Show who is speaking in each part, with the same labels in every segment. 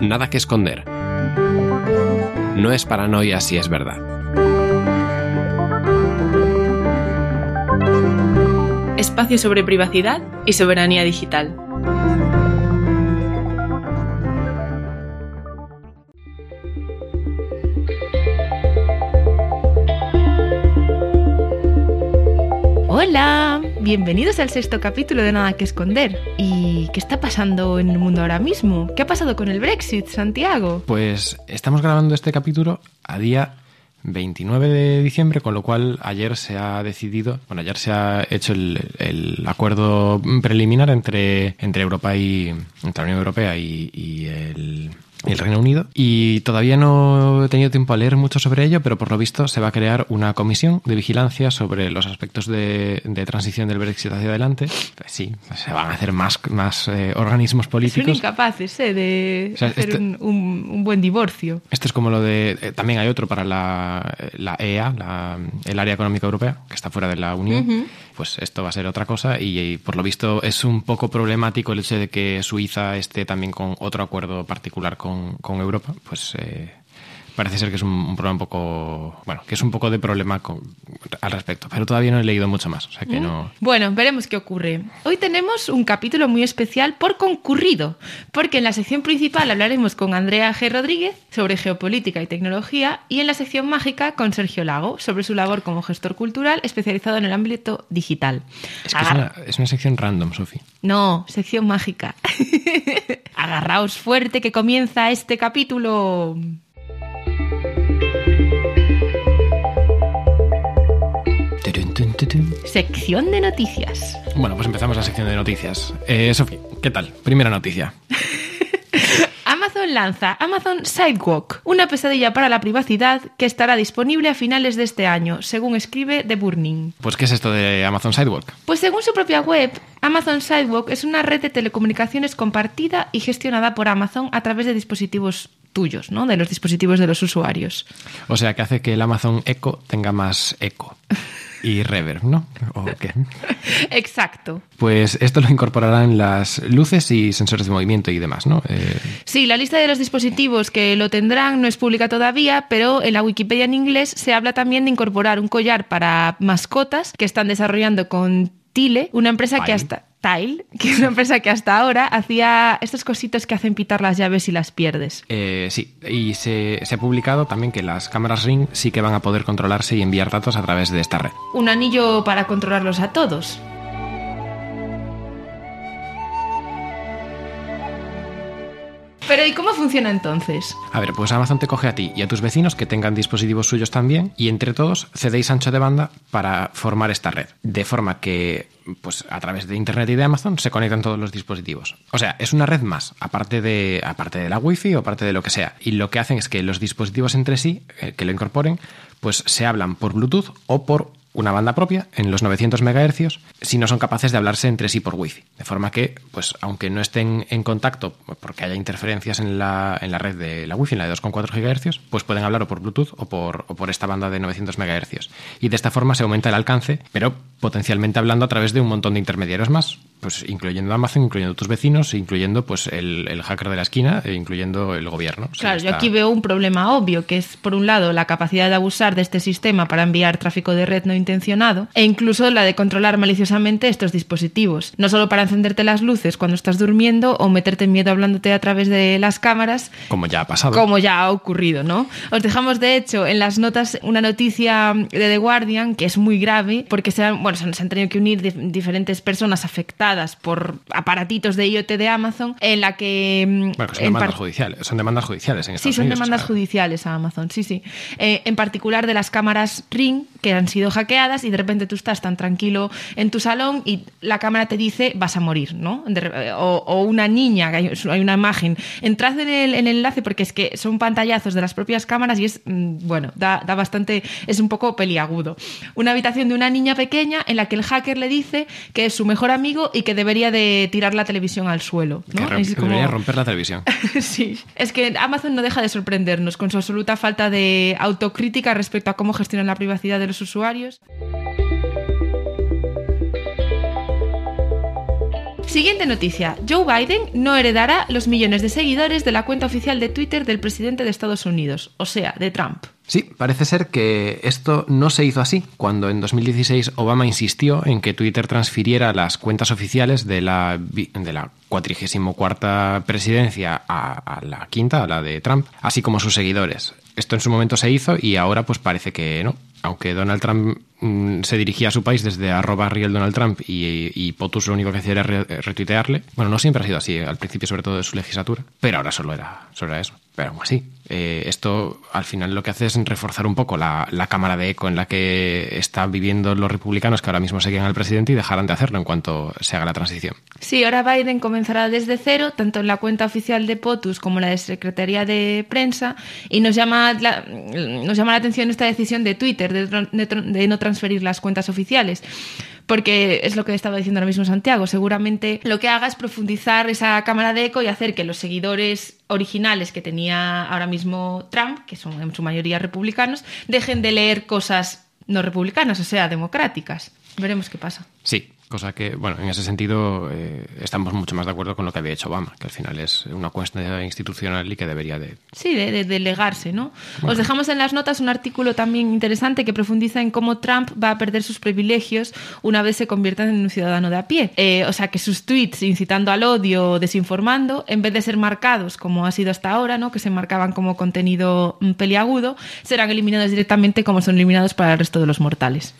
Speaker 1: Nada que esconder. No es paranoia si es verdad.
Speaker 2: Espacio sobre privacidad y soberanía digital. Hola, bienvenidos al sexto capítulo de Nada que Esconder. ¿Y qué está pasando en el mundo ahora mismo? ¿Qué ha pasado con el Brexit, Santiago?
Speaker 1: Pues estamos grabando este capítulo a día 29 de diciembre, con lo cual ayer se ha decidido, bueno, ayer se ha hecho el, acuerdo preliminar entre, entre Europa y, entre la Unión Europea y el el Reino Unido y todavía no he tenido tiempo a leer mucho sobre ello, pero por lo visto se va a crear una comisión de vigilancia sobre los aspectos de, de transición del Brexit hacia adelante. Pues sí, se van a hacer más, más eh, organismos políticos.
Speaker 2: Son incapaces ¿eh? de
Speaker 1: O sea,
Speaker 2: hacer
Speaker 1: este-
Speaker 2: un, un- un buen divorcio.
Speaker 1: Esto es como lo de... eh, también hay otro para la, la EA, la- el Área Económica Europea, que está fuera de la Unión. Pues esto va a ser otra cosa y, por lo visto es un poco problemático el hecho de que Suiza esté también con otro acuerdo particular con, con Europa. Pues eh, parece ser que es un, un problema un poco... Bueno, que es un poco de problema con- al respecto. Pero todavía no he leído mucho más, o sea que no...
Speaker 2: Bueno, veremos qué ocurre. Hoy tenemos un capítulo muy especial por concurrido, porque en la sección principal hablaremos con Andrea G. Rodríguez sobre geopolítica y tecnología y en la sección mágica con Sergio Lago sobre su labor como gestor cultural especializado en el ámbito digital.
Speaker 1: Es que es una, es una sección random, Sofi.
Speaker 2: No, sección mágica. Agarraos fuerte que comienza este capítulo. Sección de noticias.
Speaker 1: Bueno, pues empezamos la sección de noticias. Eh, Sofi, ¿qué tal? Primera noticia.
Speaker 2: Amazon lanza Amazon Sidewalk, una pesadilla para la privacidad que estará disponible a finales de este año, según escribe The Burning.
Speaker 1: Pues, ¿qué es esto de Amazon Sidewalk?
Speaker 2: Pues según su propia web, Amazon Sidewalk es una red de telecomunicaciones compartida y gestionada por Amazon a través de dispositivos tuyos, ¿no? De los dispositivos de los usuarios.
Speaker 1: O sea, que hace que el Amazon Echo tenga más eco y reverb, ¿no? ¿O qué?
Speaker 2: Exacto.
Speaker 1: Pues esto lo incorporarán las luces y sensores de movimiento y demás, ¿no? Eh,
Speaker 2: Sí, la lista de los dispositivos que lo tendrán no es pública todavía, pero en la Wikipedia en inglés se habla también de incorporar un collar para mascotas que están desarrollando con Tile, una empresa que hasta Tile, que es una empresa que hasta ahora hacía estos cositos que hacen pitar las llaves y las pierdes.
Speaker 1: eh, sí, y se, se ha publicado también que las cámaras Ring sí que van a poder controlarse y enviar datos a través de esta red.
Speaker 2: Un anillo para controlarlos a todos. Pero ¿y cómo funciona entonces?
Speaker 1: A ver, pues Amazon te coge a ti y a tus vecinos que tengan dispositivos suyos también y entre todos cedéis ancho de banda para formar esta red. De forma que, pues a través de Internet y de Amazon se conectan todos los dispositivos. O sea, es una red más, aparte de, aparte de la Wi-Fi o aparte de lo que sea. Y lo que hacen es que los dispositivos entre sí, eh, que lo incorporen, pues se hablan por Bluetooth o por una banda propia en los 900 MHz si no son capaces de hablarse entre sí por Wi-Fi. De forma que, pues aunque no estén en contacto porque haya interferencias en la, en la red de la Wi-Fi, en la de 2,4 GHz, pues pueden hablar o por Bluetooth o por, o por esta banda de 900 MHz. Y de esta forma se aumenta el alcance, pero potencialmente hablando a través de un montón de intermediarios más, pues incluyendo Amazon, incluyendo tus vecinos, incluyendo pues el, el hacker de la esquina e incluyendo el gobierno.
Speaker 2: Claro, yo aquí veo un problema obvio, que es, por un lado, la capacidad de abusar de este sistema para enviar tráfico de red no intencionado, e incluso la de controlar maliciosamente estos dispositivos. No solo para encenderte las luces cuando estás durmiendo o meterte miedo hablándote a través de las cámaras,
Speaker 1: Como ya ha pasado.
Speaker 2: como ya ha ocurrido, ¿no? Os dejamos, de hecho, en las notas una noticia de The Guardian que es muy grave porque se han, bueno, se han tenido que unir dif- diferentes personas afectadas por aparatitos de IoT de Amazon en la que... mm,
Speaker 1: Bueno, que son demandas judiciales. Son demandas judiciales en
Speaker 2: Sí, son
Speaker 1: Unidos, o
Speaker 2: demandas
Speaker 1: sea,
Speaker 2: judiciales a Amazon, sí, sí. Eh, en particular de las cámaras Ring que han sido hackeadas y de repente tú estás tan tranquilo en tu salón y la cámara te dice vas a morir, ¿no? De o, o una niña, hay, hay una imagen. Entrad en el, en el enlace porque es que son pantallazos de las propias cámaras y es, mm, bueno, da, da bastante, es un poco peliagudo. Una habitación de una niña pequeña en la que el hacker le dice que es su mejor amigo y que debería de tirar la televisión al suelo,
Speaker 1: que
Speaker 2: ¿no? Es
Speaker 1: que
Speaker 2: como-
Speaker 1: debería romper la televisión.
Speaker 2: Sí, es que Amazon no deja de sorprendernos con su absoluta falta de autocrítica respecto a cómo gestionan la privacidad de los usuarios. Siguiente noticia. Joe Biden no heredará los millones de seguidores de la cuenta oficial de Twitter del presidente de Estados Unidos, o sea, de Trump.
Speaker 1: Sí, parece ser que esto no se hizo así cuando en 2016 Obama insistió en que Twitter transfiriera las cuentas oficiales de la, de la 44 presidencia a, a la quinta, a la de Trump, así como sus seguidores. Esto en su momento se hizo y ahora pues parece que no. Aunque Donald Trump mm, se dirigía a su país desde arroba real Donald Trump y, POTUS lo único que hacía era re- retuitearle. Bueno, no siempre ha sido así, al principio sobre todo de su legislatura, pero ahora solo era, solo era eso. Pero aún así, eh, esto al final lo que hace es reforzar un poco la, la cámara de eco en la que están viviendo los republicanos que ahora mismo seguían al presidente y dejarán de hacerlo en cuanto se haga la transición.
Speaker 2: Sí, ahora Biden comenzará desde cero, tanto en la cuenta oficial de POTUS como la de Secretaría de Prensa, y nos llama la, nos llama la atención esta decisión de Twitter de no transferir las cuentas oficiales. Porque es lo que estaba diciendo ahora mismo Santiago. Seguramente lo que haga es profundizar esa cámara de eco y hacer que los seguidores originales que tenía ahora mismo Trump, que son en su mayoría republicanos, dejen de leer cosas no republicanas, o sea, democráticas. Veremos qué pasa.
Speaker 1: Sí, cosa que, bueno, en ese sentido eh, estamos mucho más de acuerdo con lo que había hecho Obama, que al final es una cuestión institucional y que debería de...
Speaker 2: Sí, de, de delegarse, ¿no? Os dejamos en las notas un artículo también interesante que profundiza en cómo Trump va a perder sus privilegios una vez se convierta en un ciudadano de a pie. Eh, o sea, que sus tweets incitando al odio o desinformando, en vez de ser marcados como ha sido hasta ahora, ¿no? Que se marcaban como contenido mm, peliagudo, serán eliminados directamente como son eliminados para el resto de los mortales.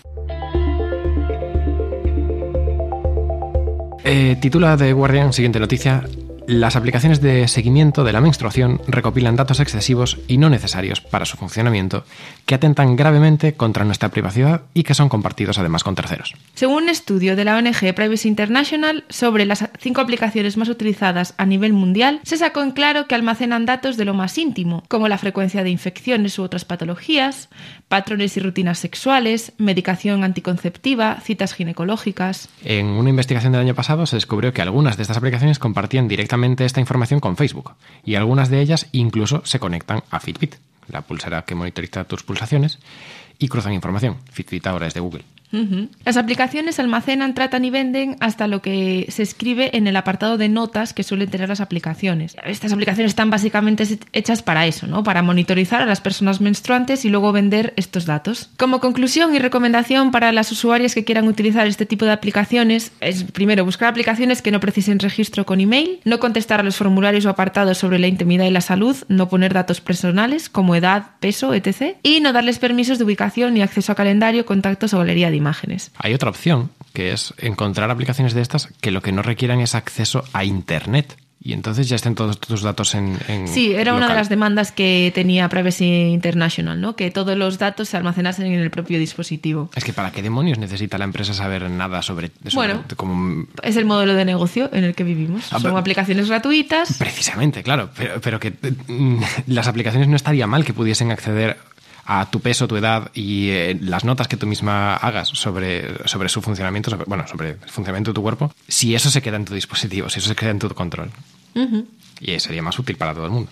Speaker 1: Eh, titula The Guardian, siguiente noticia. Las aplicaciones de seguimiento de la menstruación recopilan datos excesivos y no necesarios para su funcionamiento que atentan gravemente contra nuestra privacidad y que son compartidos además con terceros.
Speaker 2: Según un estudio de la ONG Privacy International sobre las cinco aplicaciones más utilizadas a nivel mundial, se sacó en claro que almacenan datos de lo más íntimo, como la frecuencia de infecciones u otras patologías, patrones y rutinas sexuales, medicación anticonceptiva, citas ginecológicas.
Speaker 1: En una investigación del año pasado se descubrió que algunas de estas aplicaciones compartían directamente esta información con Facebook y algunas de ellas incluso se conectan a Fitbit, la pulsera que monitoriza tus pulsaciones, y cruzan información. Fitbit ahora es de Google.
Speaker 2: Las aplicaciones almacenan, tratan y venden hasta lo que se escribe en el apartado de notas que suelen tener las aplicaciones. Estas aplicaciones están básicamente hechas para eso, ¿no? Para monitorizar a las personas menstruantes y luego vender estos datos. Como conclusión y recomendación para las usuarias que quieran utilizar este tipo de aplicaciones es primero buscar aplicaciones que no precisen registro con email, no contestar a los formularios o apartados sobre la intimidad y la salud, no poner datos personales como edad, peso, etc. y no darles permisos de ubicación ni acceso a calendario, contactos o galería de imágenes.
Speaker 1: Hay otra opción, que es encontrar aplicaciones de estas que lo que no requieran es acceso a Internet. Y entonces ya estén todos tus datos en. en
Speaker 2: Sí, era una de las demandas que tenía Privacy International, ¿no? Que todos los datos se almacenasen en el propio dispositivo.
Speaker 1: Es que para qué demonios necesita la empresa saber nada sobre. sobre
Speaker 2: Bueno.
Speaker 1: como-
Speaker 2: Es el modelo de negocio en el que vivimos.
Speaker 1: Ah,
Speaker 2: Son
Speaker 1: pero-
Speaker 2: aplicaciones gratuitas.
Speaker 1: Precisamente, claro. Pero, pero que mm, las aplicaciones no estaría mal que pudiesen acceder a tu peso, tu edad y eh, las notas que tú misma hagas sobre, sobre su funcionamiento, sobre- bueno, sobre el funcionamiento de tu cuerpo, si eso se queda en tu dispositivo, si eso se queda en tu control. Y sería más útil para todo el mundo.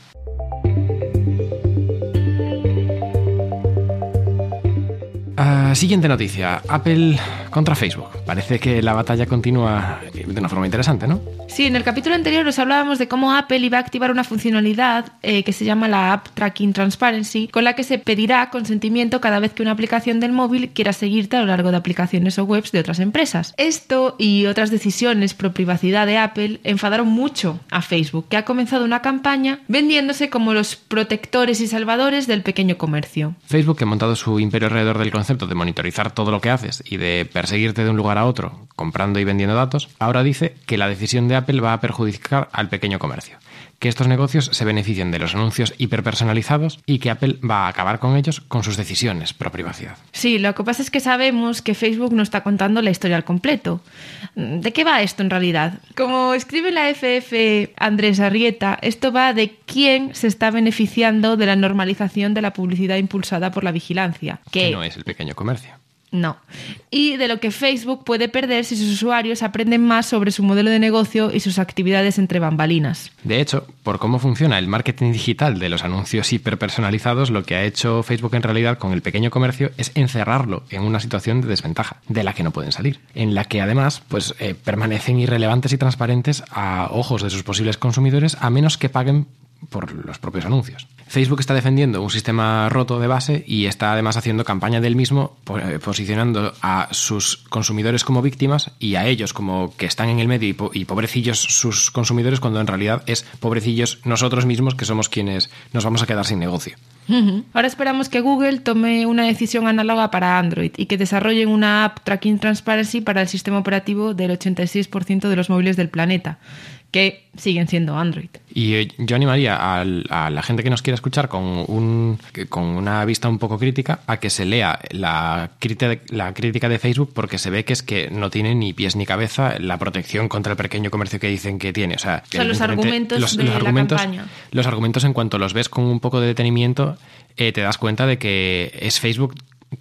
Speaker 1: Ah, siguiente noticia. Apple contra Facebook. Parece que la batalla continúa de una forma interesante, ¿no?
Speaker 2: Sí, en el capítulo anterior os hablábamos de cómo Apple iba a activar una funcionalidad eh, que se llama la App Tracking Transparency, con la que se pedirá consentimiento cada vez que una aplicación del móvil quiera seguirte a lo largo de aplicaciones o webs de otras empresas. Esto y otras decisiones pro privacidad de Apple enfadaron mucho a Facebook, que ha comenzado una campaña vendiéndose como los protectores y salvadores del pequeño comercio.
Speaker 1: Facebook, que ha montado su imperio alrededor del concepto de monitorizar todo lo que haces y de perseguirte de un lugar a otro comprando y vendiendo datos, ahora dice que la decisión de Apple va a perjudicar al pequeño comercio, que estos negocios se benefician de los anuncios hiperpersonalizados y que Apple va a acabar con ellos con sus decisiones pro privacidad.
Speaker 2: Sí, lo que pasa es que sabemos que Facebook no está contando la historia al completo. ¿De qué va esto en realidad? Como escribe la FF Andrés Arrieta, esto va de quién se está beneficiando de la normalización de la publicidad impulsada por la vigilancia.
Speaker 1: Que no es el pequeño comercio.
Speaker 2: No. Y de lo que Facebook puede perder si sus usuarios aprenden más sobre su modelo de negocio y sus actividades entre bambalinas.
Speaker 1: De hecho, por cómo funciona el marketing digital de los anuncios hiperpersonalizados, lo que ha hecho Facebook en realidad con el pequeño comercio es encerrarlo en una situación de desventaja, de la que no pueden salir, en la que además pues, eh, permanecen irrelevantes y transparentes a ojos de sus posibles consumidores a menos que paguen por los propios anuncios. Facebook está defendiendo un sistema roto de base y está además haciendo campaña del mismo, eh, posicionando a sus consumidores como víctimas y a ellos como que están en el medio y, pobrecillos sus consumidores, cuando en realidad es pobrecillos nosotros mismos que somos quienes nos vamos a quedar sin negocio.
Speaker 2: Ahora esperamos que Google tome una decisión análoga para Android y que desarrollen una app Tracking Transparency para el sistema operativo del 86% de los móviles del planeta que siguen siendo Android.
Speaker 1: Y eh, yo animaría a, la gente que nos quiera escuchar con, un, con una vista un poco crítica a que se lea la crítica, la crítica de Facebook porque se ve que es que no tiene ni pies ni cabeza la protección contra el pequeño comercio que dicen que tiene. O sea,
Speaker 2: los argumentos de la campaña.
Speaker 1: Los argumentos en cuanto los ves con un poco de detenimiento eh, te das cuenta de que es Facebook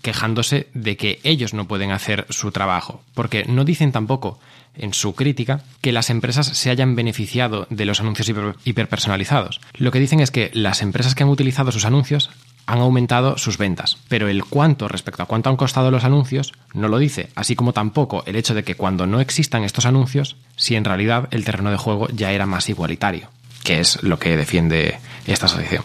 Speaker 1: quejándose de que ellos no pueden hacer su trabajo. Porque no dicen tampoco en su crítica que las empresas se hayan beneficiado de los anuncios hiperpersonalizados. Lo que dicen es que las empresas que han utilizado sus anuncios han aumentado sus ventas, pero el cuánto respecto a cuánto han costado los anuncios no lo dice, así como tampoco el hecho de que cuando no existan estos anuncios, si en realidad el terreno de juego ya era más igualitario, que es lo que defiende esta asociación.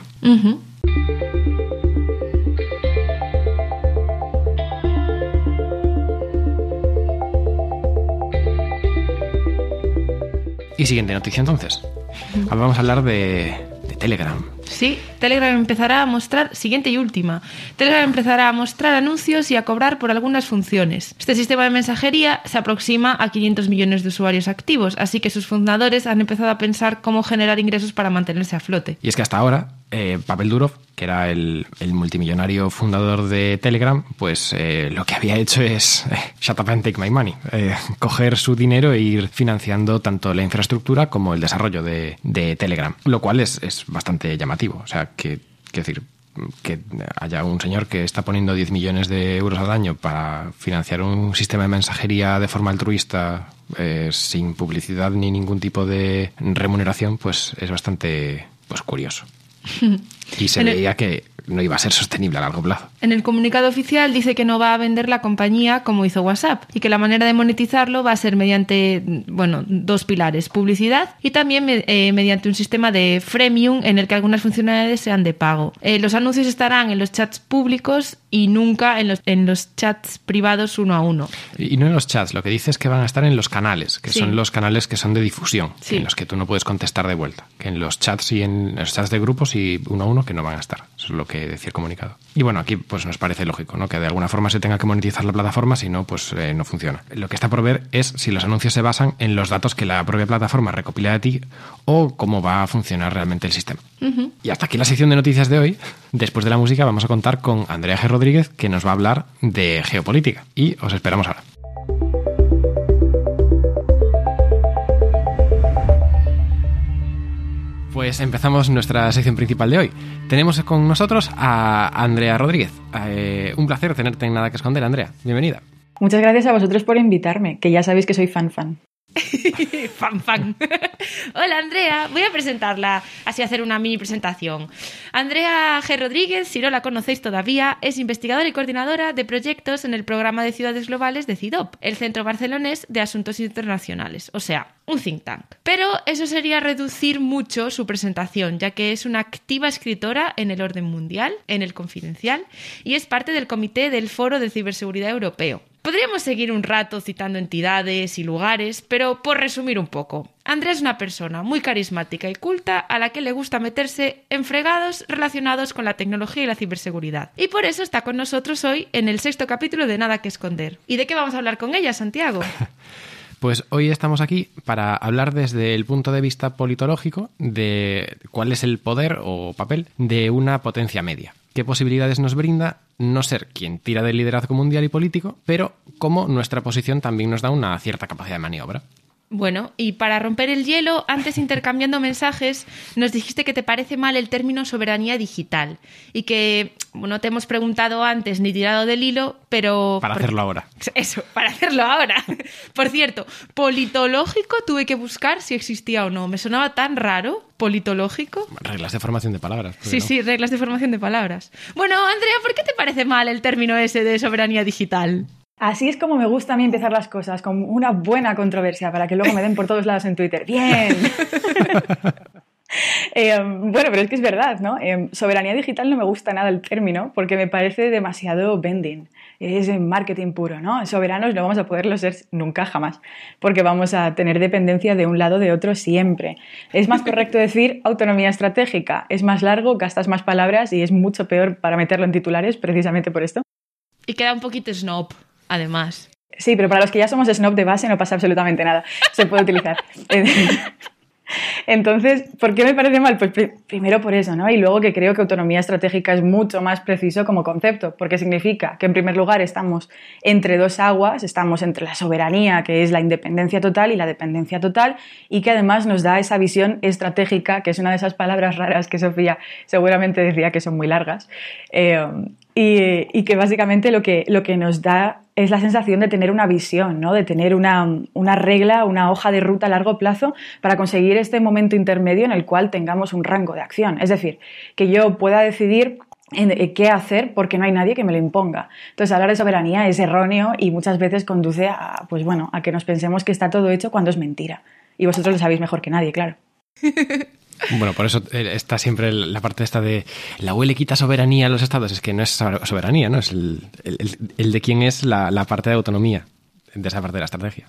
Speaker 1: Y siguiente noticia entonces. Vamos a hablar de, de Telegram.
Speaker 2: Sí, Telegram empezará a mostrar, siguiente y última, Telegram empezará a mostrar anuncios y a cobrar por algunas funciones. Este sistema de mensajería se aproxima a 500 millones de usuarios activos, así que sus fundadores han empezado a pensar cómo generar ingresos para mantenerse a flote.
Speaker 1: Y es que hasta ahora, eh, Pavel Durov, que era el, multimillonario fundador de Telegram, pues eh, lo que había hecho es eh, shut up and take my money, coger su dinero e ir financiando tanto la infraestructura como el desarrollo de, Telegram, lo cual es, es bastante llamativo o sea, que, decir, que haya un señor que está poniendo 10 millones de euros al año para financiar un sistema de mensajería de forma altruista eh, sin publicidad ni ningún tipo de remuneración, pues es bastante pues curioso. Y se veía que no iba a ser sostenible a largo plazo.
Speaker 2: En el comunicado oficial dice que no va a vender la compañía como hizo WhatsApp y que la manera de monetizarlo va a ser mediante, bueno, dos pilares, publicidad y también eh, mediante un sistema de freemium en el que algunas funcionalidades sean de pago. Eh, los anuncios estarán en los chats públicos y nunca en los, en los chats privados uno a uno.
Speaker 1: Y no en los chats, lo que dice es que van a estar en los canales, que son los canales que son de difusión, en los que tú no puedes contestar de vuelta, que en los chats y en los chats de grupos y uno a uno que no van a estar. Eso es lo que decía el comunicado. Y bueno, aquí pues nos parece lógico, ¿no? Que de alguna forma se tenga que monetizar la plataforma, si no, pues eh, no funciona. Lo que está por ver es si los anuncios se basan en los datos que la propia plataforma recopila de ti o cómo va a funcionar realmente el sistema. Y hasta aquí la sección de noticias de hoy. Después de la música vamos a contar con Andrea G. Rodríguez, que nos va a hablar de geopolítica. Y os esperamos ahora. Pues empezamos nuestra sección principal de hoy. Tenemos con nosotros a Andrea Rodríguez. Eh, un placer tenerte en Nada que Esconder, Andrea. Bienvenida.
Speaker 3: Muchas gracias a vosotros por invitarme, que ya sabéis que soy fan fan.
Speaker 2: fan, fan. Hola Andrea, voy a presentarla, así hacer una mini presentación. Andrea G. Rodríguez, si no la conocéis todavía, es investigadora y coordinadora de proyectos en el programa de ciudades globales de CIDOP, el Centro Barcelonés de Asuntos Internacionales, o sea, un think tank. Pero eso sería reducir mucho su presentación, ya que es una activa escritora en el orden mundial, en el confidencial, y es parte del comité del Foro de Ciberseguridad Europeo. Podríamos seguir un rato citando entidades y lugares, pero por resumir un poco, Andrea es una persona muy carismática y culta a la que le gusta meterse en fregados relacionados con la tecnología y la ciberseguridad. Y por eso está con nosotros hoy en el sexto capítulo de Nada que Esconder. ¿Y de qué vamos a hablar con ella, Santiago?
Speaker 1: Pues hoy estamos aquí para hablar desde el punto de vista politológico de cuál es el poder o papel de una potencia media qué posibilidades nos brinda no ser quien tira del liderazgo mundial y político, pero cómo nuestra posición también nos da una cierta capacidad de maniobra.
Speaker 2: Bueno, y para romper el hielo, antes intercambiando mensajes, nos dijiste que te parece mal el término soberanía digital y que no te hemos preguntado antes ni tirado del hilo, pero...
Speaker 1: Para hacerlo ahora.
Speaker 2: Eso, para hacerlo ahora. Por cierto, politológico tuve que buscar si existía o no. Me sonaba tan raro, politológico.
Speaker 1: Reglas de formación de palabras.
Speaker 2: Sí, sí, reglas de formación de palabras. Bueno, Andrea, ¿por qué te parece mal el término ese de soberanía digital?
Speaker 3: Así es como me gusta a mí empezar las cosas, con una buena controversia, para que luego me den por todos lados en Twitter. ¡Bien! Eh, bueno, pero es que es verdad, ¿no? Eh, soberanía digital no me gusta nada el término porque me parece demasiado bending. Es marketing puro, ¿no? Soberanos no vamos a poderlo ser nunca, jamás, porque vamos a tener dependencia de un lado o de otro siempre. Es más correcto decir autonomía estratégica. Es más largo, gastas más palabras y es mucho peor para meterlo en titulares precisamente por esto.
Speaker 2: Y queda un poquito snob además.
Speaker 3: Sí, pero para los que ya somos snob de base no pasa absolutamente nada. Se puede utilizar. Entonces, ¿por qué me parece mal? Pues primero por eso, ¿no? Y luego que creo que autonomía estratégica es mucho más preciso como concepto, porque significa que en primer lugar estamos entre dos aguas, estamos entre la soberanía, que es la independencia total, y la dependencia total, y que además nos da esa visión estratégica, que es una de esas palabras raras que Sofía seguramente decía que son muy largas, eh, y, que básicamente lo que, lo que nos da es la sensación de tener una visión, ¿no? de tener una, una, regla, una hoja de ruta a largo plazo para conseguir este momento intermedio en el cual tengamos un rango de acción. Es decir, que yo pueda decidir eh, qué hacer porque no hay nadie que me lo imponga. Entonces, hablar de soberanía es erróneo y muchas veces conduce a, pues bueno, a que nos pensemos que está todo hecho cuando es mentira. Y vosotros lo sabéis mejor que nadie, claro.
Speaker 1: Bueno, por eso eh, está siempre la parte esta de la UE le quita soberanía a los estados. Es que no es soberanía, ¿no? Es el, de quién es la, parte de autonomía de esa parte de la estrategia.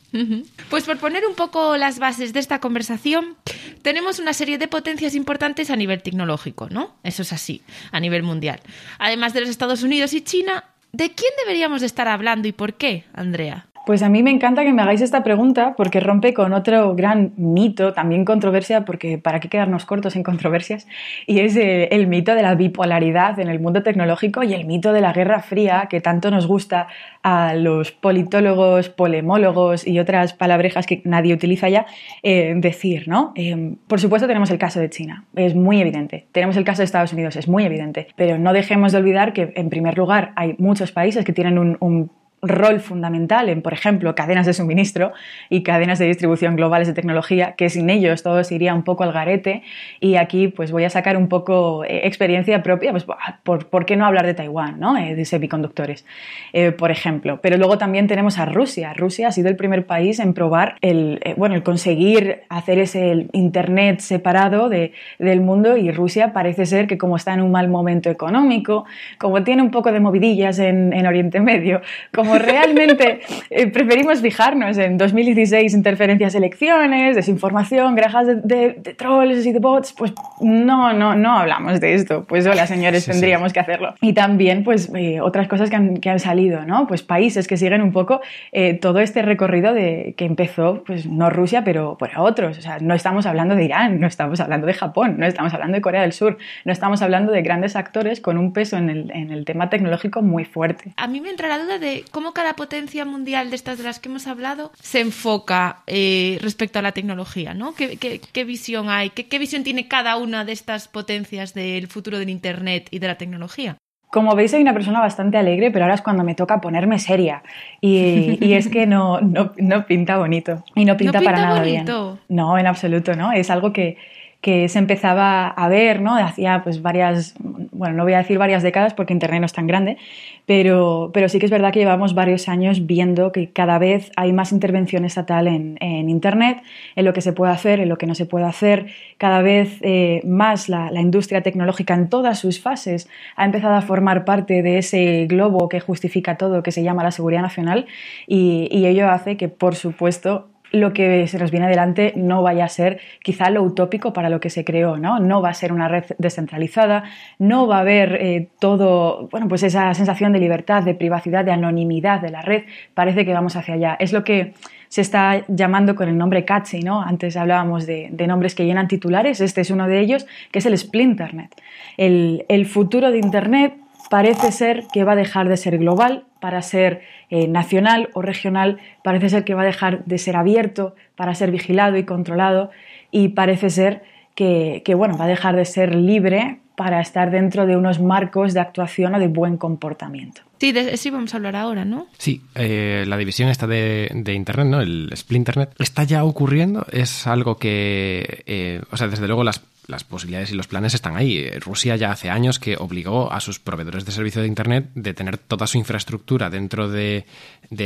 Speaker 2: Pues por poner un poco las bases de esta conversación, tenemos una serie de potencias importantes a nivel tecnológico, ¿no? Eso es así, a nivel mundial. Además de los Estados Unidos y China, ¿de quién deberíamos de estar hablando y por qué, Andrea?
Speaker 3: Pues a mí me encanta que me hagáis esta pregunta porque rompe con otro gran mito, también controversia, porque para qué quedarnos cortos en controversias, y es eh, el mito de la bipolaridad en el mundo tecnológico y el mito de la Guerra Fría que tanto nos gusta a los politólogos, polemólogos y otras palabrejas que nadie utiliza ya eh, decir, ¿no? Eh, por supuesto tenemos el caso de China, es muy evidente. Tenemos el caso de Estados Unidos, es muy evidente. Pero no dejemos de olvidar que, en primer lugar, hay muchos países que tienen un, un rol fundamental en, por ejemplo, cadenas de suministro y cadenas de distribución globales de tecnología, que sin ellos todo se iría un poco al garete. Y aquí pues voy a sacar un poco eh, experiencia propia, pues por, por, qué no hablar de Taiwán, ¿no? Eh, de semiconductores, eh, por ejemplo. Pero luego también tenemos a Rusia. Rusia ha sido el primer país en probar el, bueno, el conseguir hacer ese Internet separado de, del mundo y Rusia parece ser que como está en un mal momento económico, como tiene un poco de movidillas en, en Oriente Medio, como realmente eh, preferimos fijarnos en 2016 interferencias elecciones, desinformación, grajas de, trolls y de bots, pues no, no, no hablamos de esto. Pues hola, señores, tendríamos que hacerlo. Y también, pues, eh, otras cosas que han, que han, salido, ¿no? Pues países que siguen un poco eh, todo este recorrido de que empezó, pues, no Rusia, pero por otros. O sea, no estamos hablando de Irán, no estamos hablando de Japón, no estamos hablando de Corea del Sur, no estamos hablando de grandes actores con un peso en el, en el tema tecnológico muy fuerte.
Speaker 2: A mí me entra la duda de cómo cada potencia mundial de estas de las que hemos hablado se enfoca eh, respecto a la tecnología, ¿no? ¿Qué, visión hay? ¿Qué, visión tiene cada una de estas potencias del futuro del Internet y de la tecnología?
Speaker 3: Como veis, soy una persona bastante alegre, pero ahora es cuando me toca ponerme seria. Y, es que no, no, pinta bonito. Y no pinta, para nada bonito. bien. No, en absoluto, ¿no? Es algo que, que se empezaba a ver, ¿no? Hacía pues varias, bueno, no voy a decir varias décadas porque Internet no es tan grande, pero, pero sí que es verdad que llevamos varios años viendo que cada vez hay más intervención estatal en, en Internet, en lo que se puede hacer, en lo que no se puede hacer. Cada vez eh, más la, la, industria tecnológica en todas sus fases ha empezado a formar parte de ese globo que justifica todo, que se llama la seguridad nacional, y, y ello hace que, por supuesto, lo que se nos viene adelante no vaya a ser quizá lo utópico para lo que se creó, ¿no? No va a ser una red descentralizada, no va a haber eh, todo, bueno, pues esa sensación de libertad, de privacidad, de anonimidad de la red, parece que vamos hacia allá. Es lo que se está llamando con el nombre catchy, ¿no? Antes hablábamos de, nombres que llenan titulares, este es uno de ellos, que es el Splinternet. El, el futuro de Internet parece ser que va a dejar de ser global para ser eh, nacional o regional, parece ser que va a dejar de ser abierto para ser vigilado y controlado y parece ser que, bueno, va a dejar de ser libre para estar dentro de unos marcos de actuación o de buen comportamiento.
Speaker 2: Sí, de eso vamos a hablar ahora, ¿no?
Speaker 1: Sí, eh, la división esta de, Internet, ¿no? El Splinternet, está ya ocurriendo, es algo que, eh, o sea, desde luego las las posibilidades y los planes están ahí. Rusia ya hace años que obligó a sus proveedores de servicio de Internet de tener toda su infraestructura dentro de,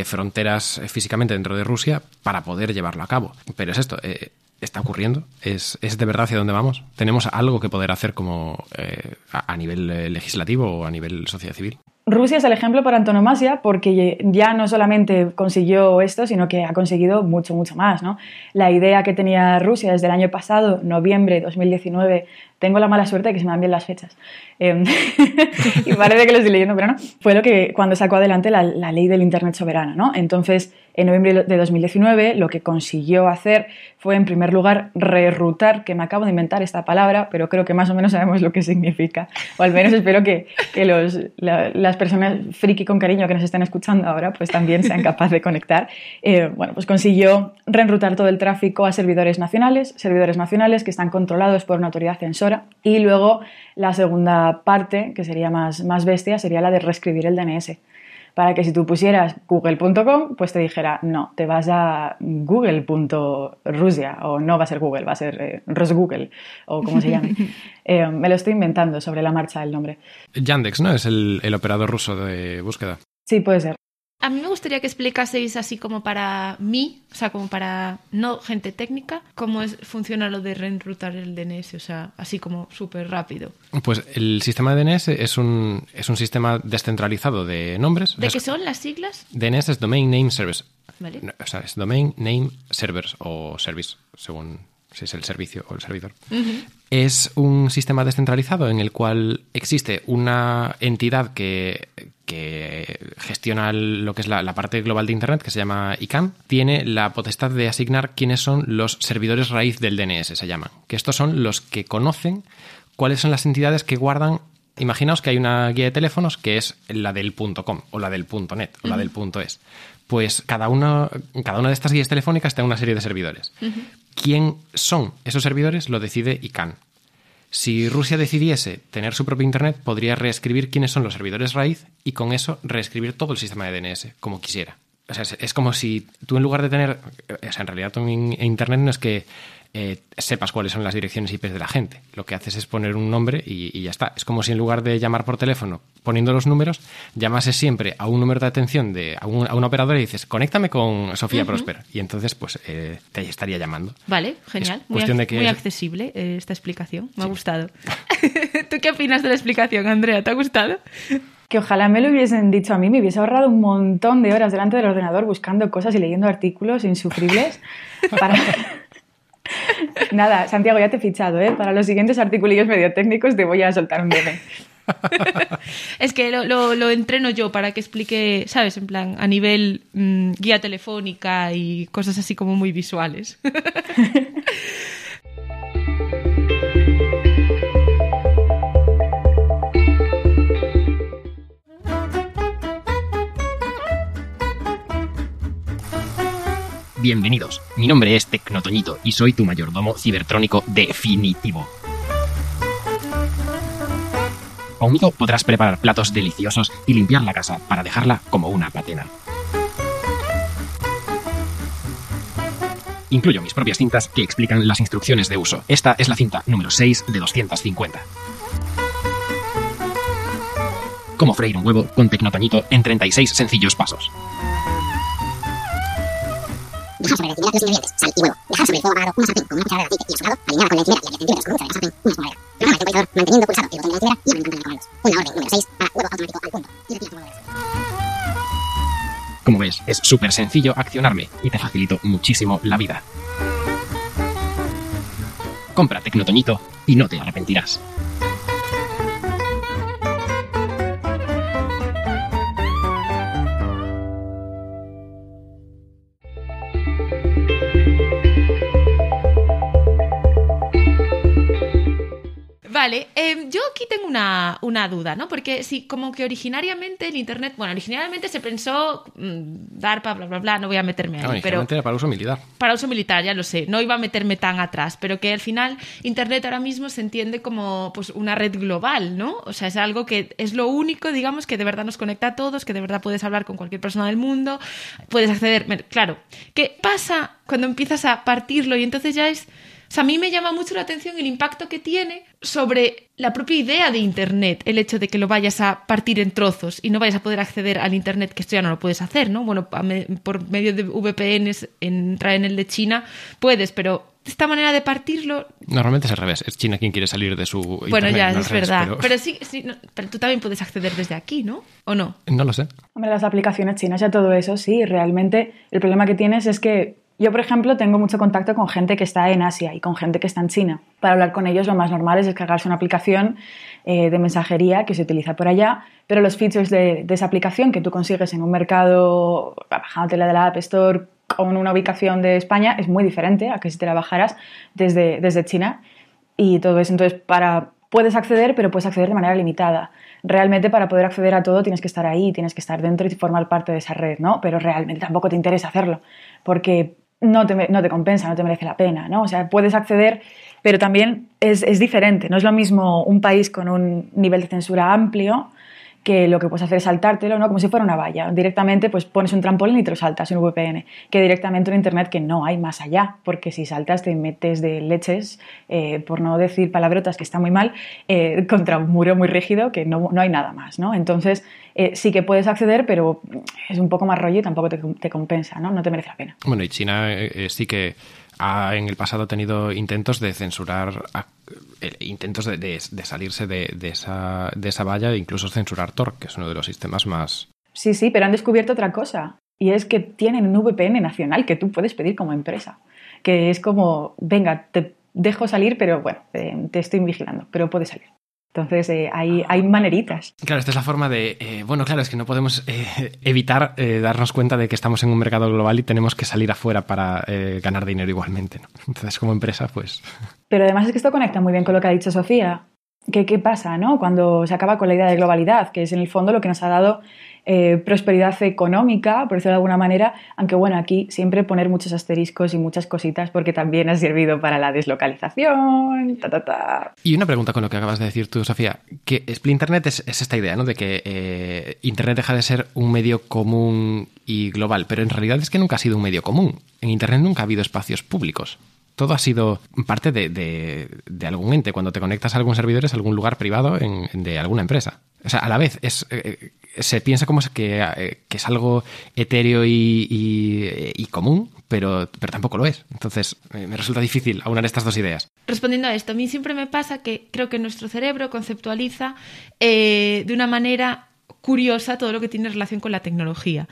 Speaker 1: fronteras eh, físicamente dentro de Rusia para poder llevarlo a cabo. Pero es esto, eh, está ocurriendo, ¿Es, ¿Es, de verdad hacia dónde vamos. Tenemos algo que poder hacer como eh, a, nivel legislativo o a nivel sociedad civil.
Speaker 3: Rusia es el ejemplo por antonomasia porque ya no solamente consiguió esto, sino que ha conseguido mucho, mucho más. ¿no? La idea que tenía Rusia desde el año pasado, noviembre de 2019, tengo la mala suerte de que se me dan bien las fechas. Em, y parece que lo estoy leyendo, pero no. Fue lo que cuando sacó adelante la, la ley del Internet soberano. ¿no? Entonces, en noviembre de 2019, lo que consiguió hacer fue, en primer lugar, rerutar, que me acabo de inventar esta palabra, pero creo que más o menos sabemos lo que significa. O al menos espero que, que los, las personas friki con cariño que nos estén escuchando ahora, pues también sean capaces de conectar. Eh, bueno, pues consiguió reenrutar todo el tráfico a servidores nacionales, servidores nacionales que están controlados por una autoridad censora. Y luego la segunda parte, que sería más, más bestia, sería la de reescribir el DNS para que si tú pusieras google.com, pues te dijera, no, te vas a google.rusia o no va a ser Google, va a ser eh, Rosgoogle o como se llame. Eh, me lo estoy inventando sobre la marcha el nombre.
Speaker 1: Yandex, ¿no? Es el, el operador ruso de búsqueda.
Speaker 3: Sí, puede ser.
Speaker 2: A mí me gustaría que explicaseis así como para mí, o sea, como para no gente técnica, cómo es, funciona lo de reenrutar el DNS, o sea, así como súper rápido.
Speaker 1: Pues el sistema de DNS es un, es un sistema descentralizado de nombres.
Speaker 2: ¿De qué son las siglas?
Speaker 1: DNS es Domain Name Service. ¿Vale? O sea, es Domain Name Servers o Service, según si es el servicio o el servidor. Es un sistema descentralizado en el cual existe una entidad que, gestiona lo que es la, parte global de Internet, que se llama ICANN, tiene la potestad de asignar quiénes son los servidores raíz del DNS, se llaman. Que estos son los que conocen cuáles son las entidades que guardan Imaginaos que hay una guía de teléfonos que es la del .com o la del .net o la del .es. Pues cada una, cada una de estas guías telefónicas tiene una serie de servidores quién son esos servidores lo decide ICANN. Si Rusia decidiese tener su propio Internet, podría reescribir quiénes son los servidores raíz y con eso reescribir todo el sistema de DNS, como quisiera. O sea, es, como si tú en lugar de tener... O sea, en realidad Internet no es que eh, sepas cuáles son las direcciones IP de la gente. Lo que haces es poner un nombre y, ya está. Es como si en lugar de llamar por teléfono poniendo los números, llamases siempre a un número de atención de a un, operador y dices, conéctame con Sofía Prosper. Y entonces, pues, eh, te estaría llamando.
Speaker 2: Vale, genial. muy, accesible eh, esta explicación. Me ha gustado. ¿Tú qué opinas de la explicación, Andrea? ¿Te ha gustado?
Speaker 3: que ojalá me lo hubiesen dicho a mí, me hubiese ahorrado un montón de horas delante del ordenador buscando cosas y leyendo artículos insufribles para, Nada, Santiago, ya te he fichado, ¿eh? Para los siguientes articulillos medio técnicos te voy a soltar un DM.
Speaker 2: es que lo, entreno yo para que explique, ¿sabes? En plan, a nivel mm, guía telefónica y cosas así como muy visuales.
Speaker 1: Bienvenidos, mi nombre es Tecnotoñito y soy tu mayordomo cibertrónico definitivo. Conmigo podrás preparar platos deliciosos y limpiar la casa para dejarla como una patena. Incluyo mis propias cintas que explican las instrucciones de uso. Esta es la cinta número 6 de 250. Cómo freír un huevo con Tecnotoñito en 36 sencillos pasos. Dejar sobre la encimera los ingredientes, sal y huevo. Dejar sobre el fuego apagado una sartén con una cucharada de aceite y azúcar, alineada con la encimera y 10 centímetros con mucha de la sartén, una espuma Programa el temporizador manteniendo pulsado el botón de la encimera y un campo de comandos. Una orden número 6 para huevo automático al punto. Y retira tu Como ves, es súper sencillo accionarme y te facilito muchísimo la vida. Compra Tecnotoñito y no te arrepentirás.
Speaker 2: Vale, em, yo aquí tengo una, una, duda, ¿no? Porque sí, como que originariamente el Internet, bueno, originalmente se pensó mm, DARPA, bla, bla, bla, no voy a meterme ahí.
Speaker 1: pero era para uso militar.
Speaker 2: Para uso militar, ya lo sé, no iba a meterme tan atrás, pero que al final Internet ahora mismo se entiende como pues, una red global, ¿no? O sea, es algo que es lo único, digamos, que de verdad nos conecta a todos, que de verdad puedes hablar con cualquier persona del mundo, puedes acceder, claro, ¿qué pasa cuando empiezas a partirlo y entonces ya es o sea, a mí me llama mucho la atención el impacto que tiene sobre la propia idea de Internet, el hecho de que lo vayas a partir en trozos y no vayas a poder acceder al Internet, que esto ya no lo puedes hacer, ¿no? Bueno, por medio de VPNs, entrar en el de China, puedes, pero esta manera de partirlo.
Speaker 1: Normalmente es al revés, es China quien quiere salir de su.
Speaker 2: Bueno, ya, es verdad. Pero, sí, sí pero tú también puedes acceder desde aquí, ¿no? ¿O no?
Speaker 1: No lo sé.
Speaker 3: Hombre, las aplicaciones chinas y todo eso, sí, realmente el problema que tienes es que yo, por ejemplo, tengo mucho contacto con gente que está en Asia y con gente que está en China. Para hablar con ellos lo más normal es descargarse una aplicación eh, de mensajería que se utiliza por allá, pero los features de, esa aplicación que tú consigues en un mercado, bajándote la de la App Store con una ubicación de España, es muy diferente a que si te la bajaras desde, desde China y todo eso. Entonces, para, puedes acceder, pero puedes acceder de manera limitada. Realmente para poder acceder a todo tienes que estar ahí, tienes que estar dentro y formar parte de esa red, ¿no? Pero realmente tampoco te interesa hacerlo, porque no te, no te compensa, no te merece la pena, ¿no? O sea, puedes acceder, pero también es, es diferente. No es lo mismo un país con un nivel de censura amplio que lo que puedes hacer es saltártelo, ¿no? Como si fuera una valla. Directamente pues pones un trampolín y te lo saltas en VPN, que directamente en Internet que no hay más allá, porque si saltas te metes de leches, eh, por no decir palabrotas que está muy mal, eh, contra un muro muy rígido que no, no hay nada más, ¿no? Entonces eh, sí que puedes acceder, pero es un poco más rollo y tampoco te, te compensa, ¿no? No te merece la pena.
Speaker 1: Bueno, y China sí que ha en el pasado tenido intentos de censurar, eh, intentos de, salirse de, esa, de esa valla e incluso censurar Tor, que es uno de los sistemas más...
Speaker 3: Sí, sí, pero han descubierto otra cosa. Y es que tienen un VPN nacional que tú puedes pedir como empresa. Que es como, venga, te dejo salir, pero bueno, te estoy vigilando, pero puedes salir. Entonces eh, hay, hay, maneritas.
Speaker 1: Claro, esta es la forma de... Eh, bueno, claro, es que no podemos eh, evitar darnos cuenta de que estamos en un mercado global y tenemos que salir afuera para ganar dinero igualmente. ¿no? Entonces, como empresa, pues...
Speaker 3: Pero además es que esto conecta muy bien con lo que ha dicho Sofía. ¿Qué, qué pasa no? cuando se acaba con la idea de globalidad? Que es en el fondo lo que nos ha dado eh, prosperidad económica, por decirlo de alguna manera, aunque bueno, aquí siempre poner muchos asteriscos y muchas cositas porque también ha servido para la deslocalización.
Speaker 1: Y una pregunta con lo que acabas de decir tú, Sofía, que Internet es, es esta idea, ¿no? De que eh, Internet deja de ser un medio común y global, pero en realidad es que nunca ha sido un medio común. En Internet nunca ha habido espacios públicos todo ha sido parte de, algún ente. Cuando te conectas a algún servidor es algún lugar privado de alguna empresa. O sea, a la vez es, eh, se piensa como que, eh, que es algo etéreo y, común, pero, pero tampoco lo es. Entonces, eh, me resulta difícil aunar estas dos ideas.
Speaker 2: Respondiendo a esto, a mí siempre me pasa que creo que nuestro cerebro conceptualiza de una manera curiosa todo lo que tiene relación con la tecnología.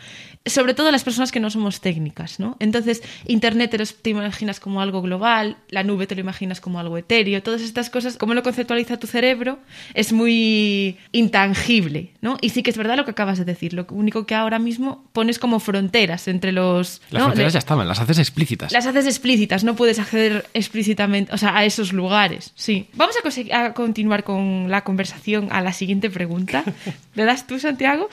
Speaker 2: Sobre todo las personas que no somos técnicas, ¿no? Entonces, Internet te lo te imaginas como algo global, la nube te lo imaginas como algo etéreo, todas estas cosas, como lo conceptualiza tu cerebro, es muy intangible, ¿no? Y sí que es verdad lo que acabas de decir, lo único que ahora mismo pones como fronteras entre los...
Speaker 1: Las fronteras ya estaban, las haces explícitas.
Speaker 2: Las haces explícitas, no puedes acceder explícitamente, o sea, a esos lugares, sí. Vamos a, a continuar con la conversación a la siguiente pregunta. ¿Le das tú, Santiago?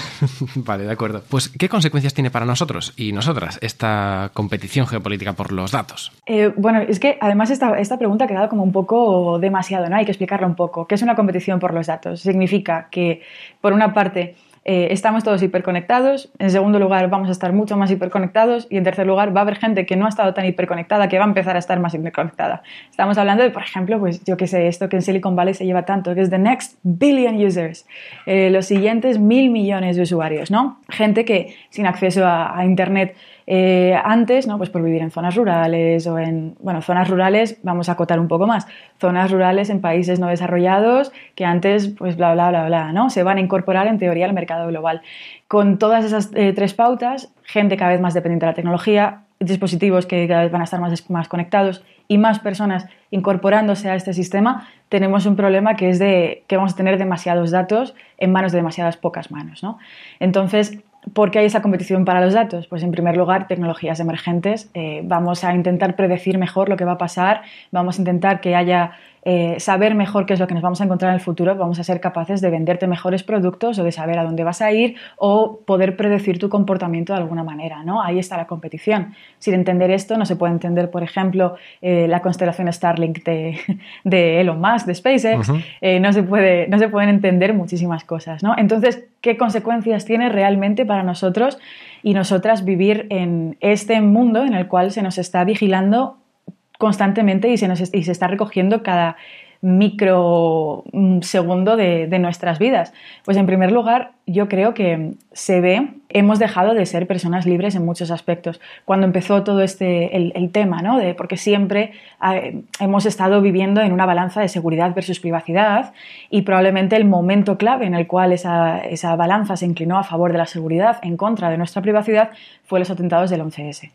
Speaker 1: vale, de acuerdo. Pues, ¿qué consecuencias tiene para nosotros y nosotras esta competición geopolítica por los datos?
Speaker 3: Eh, bueno, es que además esta, esta pregunta ha quedado como un poco demasiado, ¿no? Hay que explicarla un poco. ¿Qué es una competición por los datos? Significa que, por una parte, eh, estamos todos hiperconectados, en segundo lugar vamos a estar mucho más hiperconectados y en tercer lugar va a haber gente que no ha estado tan hiperconectada que va a empezar a estar más hiperconectada. Estamos hablando de, por ejemplo, pues yo que sé, esto que en Silicon Valley se lleva tanto, que es the next billion users, eh, los siguientes mil millones de usuarios, ¿no? Gente que sin acceso a Internet eh, antes, ¿no? Pues por vivir en zonas rurales o en, bueno, zonas rurales, vamos a acotar un poco más, zonas rurales en países no desarrollados que antes, pues bla, bla, bla, bla, ¿no? Se van a incorporar en teoría al mercado global. Con todas esas eh, tres pautas, gente cada vez más dependiente de la tecnología, dispositivos que cada vez van a estar más, más conectados y más personas incorporándose a este sistema, tenemos un problema que es de que vamos a tener demasiados datos en manos de demasiadas pocas manos. ¿no? Entonces, ¿Por qué hay esa competición para los datos? Pues en primer lugar, tecnologías emergentes. Eh, vamos a intentar predecir mejor lo que va a pasar, vamos a intentar que haya eh, saber mejor qué es lo que nos vamos a encontrar en el futuro, vamos a ser capaces de venderte mejores productos o de saber a dónde vas a ir o poder predecir tu comportamiento de alguna manera, ¿no? Ahí está la competición. Sin entender esto, no se puede entender, por ejemplo, eh, la constelación Starlink de, de, Elon Musk, de SpaceX, eh, no, se puede, no se pueden entender muchísimas cosas, ¿no? Entonces, ¿qué consecuencias tiene realmente para nosotros y nosotras vivir en este mundo en el cual se nos está vigilando constantemente y se, nos, y se está recogiendo cada microsegundo de, de nuestras vidas? Pues en primer lugar, yo creo que se ve, hemos dejado de ser personas libres en muchos aspectos. Cuando empezó todo este, el, tema, ¿no? De, porque siempre eh, hemos estado viviendo en una balanza de seguridad versus privacidad y probablemente el momento clave en el cual esa, esa balanza se inclinó a favor de la seguridad en contra de nuestra privacidad fue los atentados del 11S.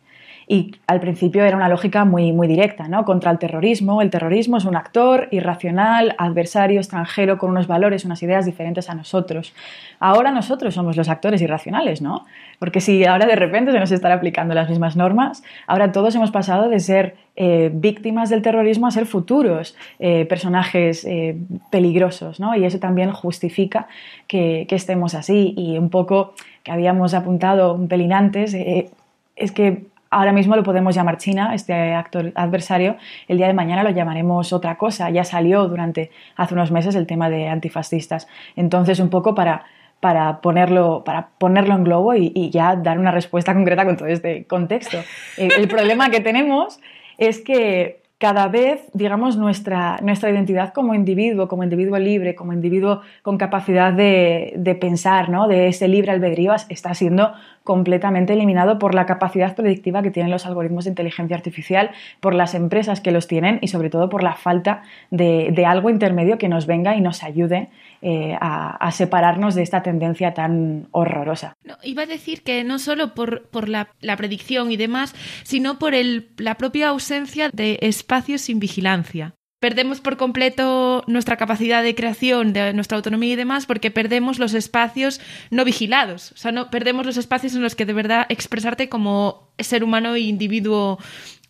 Speaker 3: Y al principio era una lógica muy, muy directa, ¿no? Contra el terrorismo. El terrorismo es un actor irracional, adversario, extranjero, con unos valores, unas ideas diferentes a nosotros. Ahora nosotros somos los actores irracionales, ¿no? Porque si ahora de repente se nos están aplicando las mismas normas, ahora todos hemos pasado de ser eh, víctimas del terrorismo a ser futuros eh, personajes eh, peligrosos, ¿no? Y eso también justifica que, que, estemos así. Y un poco que habíamos apuntado un pelín antes, es que ahora mismo lo podemos llamar China, este actor adversario, el día de mañana lo llamaremos otra cosa. Ya salió durante hace unos meses el tema de antifascistas. Entonces, un poco para, para, ponerlo, para ponerlo en globo y, ya dar una respuesta concreta con todo este contexto. el problema que tenemos es que cada vez, digamos, nuestra, nuestra identidad como individuo, como individuo libre, como individuo con capacidad de, de pensar, ¿no? de ese libre albedrío, está siendo completamente eliminado por la capacidad predictiva que tienen los algoritmos de inteligencia artificial, por las empresas que los tienen y sobre todo por la falta de, algo intermedio que nos venga y nos ayude eh, a, separarnos de esta tendencia tan horrorosa.
Speaker 2: iba a decir que no solo por, la, predicción y demás, sino por el, la propia ausencia de espacios sin vigilancia perdemos por completo nuestra capacidad de creación, de nuestra autonomía y demás, porque perdemos los espacios no vigilados. O sea, no perdemos los espacios en los que de verdad expresarte como ser humano e individuo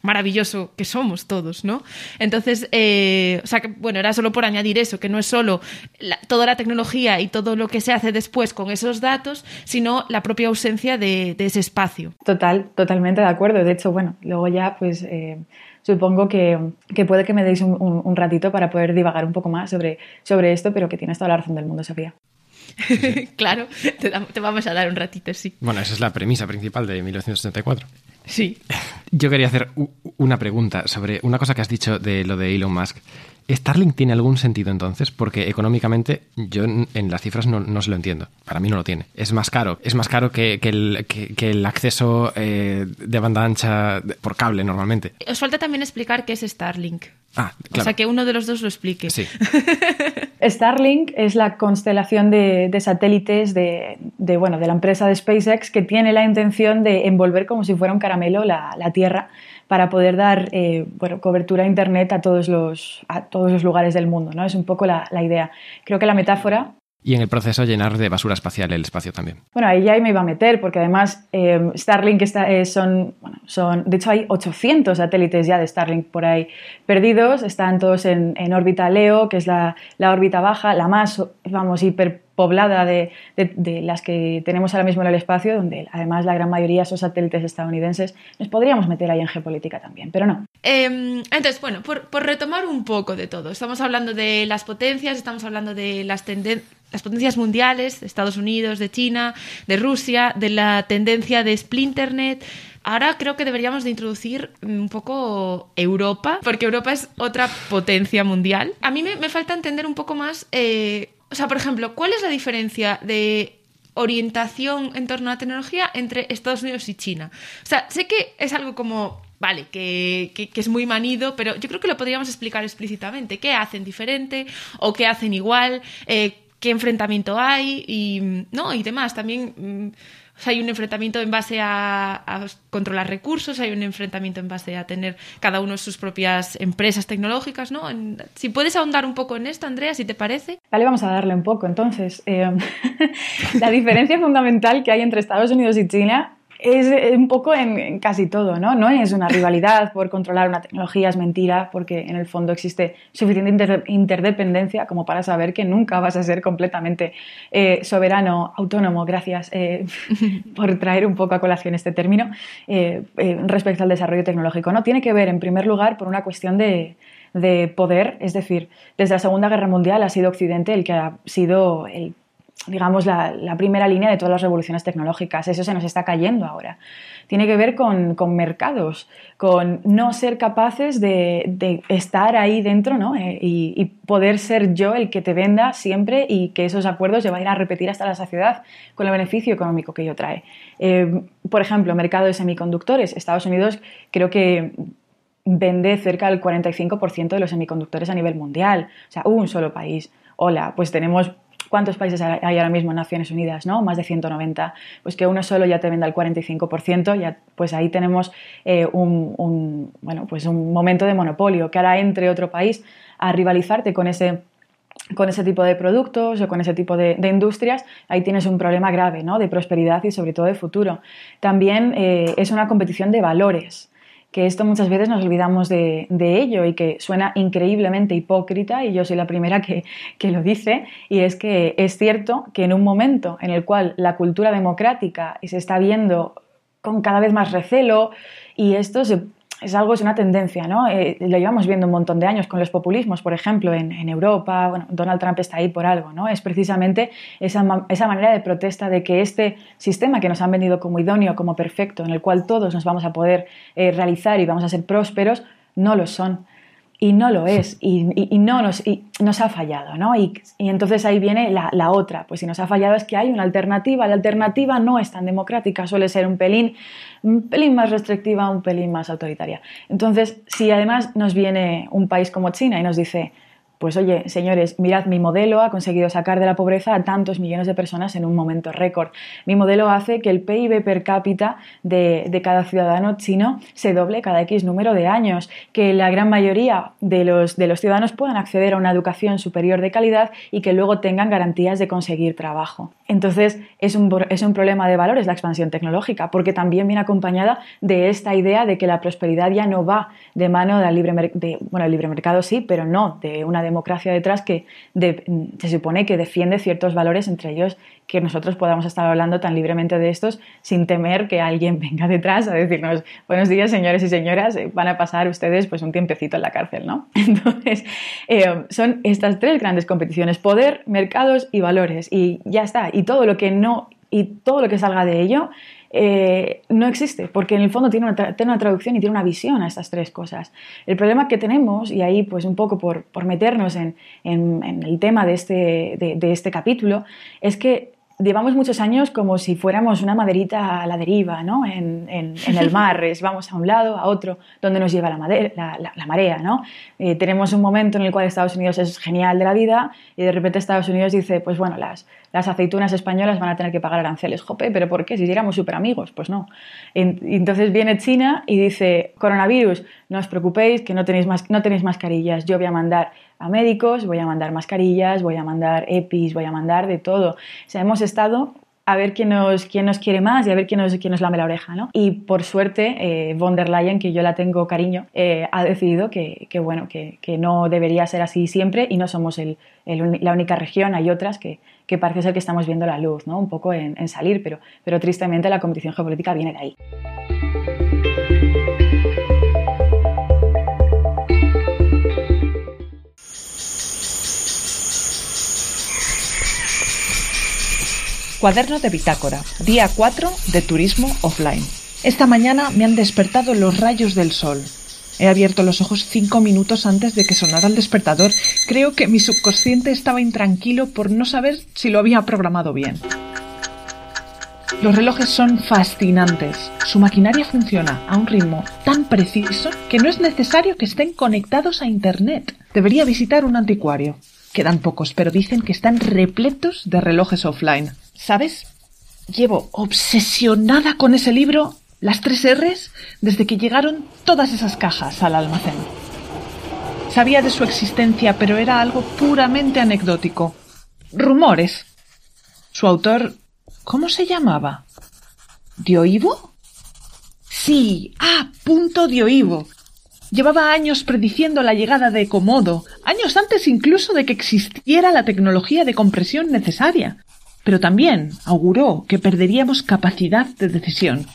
Speaker 2: maravilloso que somos todos, ¿no? Entonces, eh, o sea, que, bueno, era solo por añadir eso, que no es solo toda la tecnología y todo lo que se hace después con esos datos, sino la propia ausencia de, ese espacio.
Speaker 3: Total, totalmente de acuerdo. De hecho, bueno, luego ya, pues... Eh, supongo que, puede que me deis un, ratito para poder divagar un poco más sobre, sobre esto, pero que tienes toda la razón del mundo, Sofía.
Speaker 2: claro, te, vamos a dar un ratito, sí.
Speaker 1: Bueno, esa es la premisa principal de 1974.
Speaker 2: Sí.
Speaker 1: Yo quería hacer una pregunta sobre una cosa que has dicho de lo de Elon Musk. ¿Starlink tiene algún sentido entonces? Porque económicamente yo en las cifras no, se lo entiendo. Para mí no lo tiene. Es más caro. Es más caro que, el, acceso eh, de banda ancha por cable normalmente.
Speaker 2: Os falta también explicar qué es Starlink.
Speaker 1: Ah, claro.
Speaker 2: O sea, que uno de los dos lo explique.
Speaker 1: Sí.
Speaker 3: Starlink es la constelación de, satélites de, bueno, de la empresa de SpaceX que tiene la intención de envolver como si fuera un caramelo la, la Tierra para poder dar eh, bueno, cobertura a Internet a todos, los, a todos los lugares del mundo. ¿no? Es un poco la, la idea. Creo que la metáfora
Speaker 1: y en el proceso llenar de basura espacial el espacio también.
Speaker 3: Bueno, ahí ya me iba a meter, porque además eh, Starlink está, eh, son, bueno, son, de hecho hay 800 satélites ya de Starlink por ahí perdidos, están todos en, en órbita LEO, que es la, la, órbita baja, la más, vamos, hiperpoblada de, de, las que tenemos ahora mismo en el espacio, donde además la gran mayoría son satélites estadounidenses. Nos podríamos meter ahí en geopolítica también, pero no.
Speaker 2: Em, entonces, bueno, por, por retomar un poco de todo, estamos hablando de las potencias, estamos hablando de las tendencias las potencias mundiales, de Estados Unidos, de China, de Rusia, de la tendencia de Splinternet. Ahora creo que deberíamos de introducir un poco Europa, porque Europa es otra potencia mundial. A mí me, falta entender un poco más, eh, o sea, por ejemplo, ¿cuál es la diferencia de orientación en torno a tecnología entre Estados Unidos y China? O sea, sé que es algo como vale, que, que, es muy manido, pero yo creo que lo podríamos explicar explícitamente. ¿Qué hacen diferente o qué hacen igual? Eh, qué enfrentamiento hay y, ¿no? y demás. También mm, hay un enfrentamiento en base a, controlar recursos, hay un enfrentamiento en base a tener cada uno sus propias empresas tecnológicas. ¿no? si puedes ahondar un poco en esto, Andrea, si te parece.
Speaker 3: Vale, vamos a darle un poco. Entonces, eh, la diferencia fundamental que hay entre Estados Unidos y China es un poco en, casi todo, ¿no? No es una rivalidad por controlar una tecnología, es mentira, porque en el fondo existe suficiente interdependencia como para saber que nunca vas a ser completamente eh, soberano, autónomo, gracias eh, por traer un poco a colación este término, eh, respecto al desarrollo tecnológico, ¿no? Tiene que ver, en primer lugar, por una cuestión de, de poder, es decir, desde la Segunda Guerra Mundial ha sido Occidente el que ha sido el digamos, la, primera línea de todas las revoluciones tecnológicas. Eso se nos está cayendo ahora. Tiene que ver con, mercados, con no ser capaces de, estar ahí dentro ¿no? Eh, y, poder ser yo el que te venda siempre y que esos acuerdos se vayan a repetir hasta la saciedad con el beneficio económico que ello trae. Eh, por ejemplo, mercado de semiconductores. Estados Unidos creo que vende cerca del 45% de los semiconductores a nivel mundial. O sea, un solo país. Hola, pues tenemos ¿Cuántos países hay ahora mismo en Naciones Unidas? ¿no? Más de 190. Pues que uno solo ya te venda el 45%, ya, pues ahí tenemos eh, un, bueno, pues un momento de monopolio, que ahora entre otro país a rivalizarte con ese con ese tipo de productos o con ese tipo de, industrias, ahí tienes un problema grave ¿no? de prosperidad y sobre todo de futuro. También eh, es una competición de valores que esto muchas veces nos olvidamos de, ello y que suena increíblemente hipócrita y yo soy la primera que, lo dice y es que es cierto que en un momento en el cual la cultura democrática se está viendo con cada vez más recelo y esto se es algo, es una tendencia, ¿no? Eh, lo llevamos viendo un montón de años con los populismos, por ejemplo, en, Europa, bueno, Donald Trump está ahí por algo, ¿no? Es precisamente esa, esa, manera de protesta de que este sistema que nos han vendido como idóneo, como perfecto, en el cual todos nos vamos a poder eh, realizar y vamos a ser prósperos, no lo son y no lo es y, no nos, nos ha fallado, ¿no? Y, entonces ahí viene la, otra, pues si nos ha fallado es que hay una alternativa, la alternativa no es tan democrática, suele ser un pelín, un pelín más restrictiva, un pelín más autoritaria. Entonces, si además nos viene un país como China y nos dice, pues oye, señores, mirad, mi modelo ha conseguido sacar de la pobreza a tantos millones de personas en un momento récord. Mi modelo hace que el PIB per cápita de, cada ciudadano chino se doble cada X número de años, que la gran mayoría de los, de los ciudadanos puedan acceder a una educación superior de calidad y que luego tengan garantías de conseguir trabajo. Entonces, es un, es un problema de valores la expansión tecnológica, porque también viene acompañada de esta idea de que la prosperidad ya no va de mano del libre, de, bueno, el libre mercado sí, pero no de una democracia detrás que se supone que defiende ciertos valores, entre ellos que nosotros podamos estar hablando tan libremente de estos sin temer que alguien venga detrás a decirnos buenos días señores y señoras, eh, van a pasar ustedes pues un tiempecito en la cárcel, ¿no? Entonces, eh, son estas tres grandes competiciones, poder, mercados y valores y ya está, y todo lo que no, y todo lo que salga de ello eh, no existe, porque en el fondo tiene una, tiene una, traducción y tiene una visión a estas tres cosas. El problema que tenemos, y ahí pues un poco por, por meternos en, en, el tema de este, de, de este capítulo, es que llevamos muchos años como si fuéramos una maderita a la deriva, ¿no? En, el mar, vamos a un lado, a otro, donde nos lleva la, la, marea, ¿no? Eh, tenemos un momento en el cual Estados Unidos es genial de la vida y de repente Estados Unidos dice, pues bueno, las, las aceitunas españolas van a tener que pagar aranceles. Jope, ¿pero por qué? Si éramos súper amigos, pues no. entonces viene China y dice, coronavirus, no os preocupéis, que no tenéis, no tenéis mascarillas, yo voy a mandar a médicos, voy a mandar mascarillas, voy a mandar EPIs, voy a mandar de todo. O sea, hemos estado a ver quién nos, quién nos quiere más y a ver quién nos, quién nos lame la oreja, ¿no? Y por suerte, eh, von der Leyen, que yo la tengo cariño, eh, ha decidido que, que bueno, que, que, no debería ser así siempre y no somos el, la única región, hay otras que, que, parece ser que estamos viendo la luz, ¿no? Un poco en, en salir, pero, pero tristemente la competición geopolítica viene de ahí.
Speaker 4: Cuaderno de bitácora, día 4 de turismo offline. Esta mañana me han despertado los rayos del sol. He abierto los ojos cinco minutos antes de que sonara el despertador. Creo que mi subconsciente estaba intranquilo por no saber si lo había programado bien. Los relojes son fascinantes. Su maquinaria funciona a un ritmo tan preciso que no es necesario que estén conectados a Internet. Debería visitar un anticuario. Quedan pocos, pero dicen que están repletos de relojes offline. ¿Sabes? Llevo obsesionada con ese libro, las tres R's, desde que llegaron todas esas cajas al almacén. Sabía de su existencia, pero era algo puramente anecdótico. Rumores. Su autor. ¿Cómo se llamaba? ¿Dioivo? Sí, a punto de oído. Llevaba años prediciendo la llegada de Komodo, años antes incluso de que existiera la tecnología de compresión necesaria. Pero también auguró que perderíamos capacidad de decisión.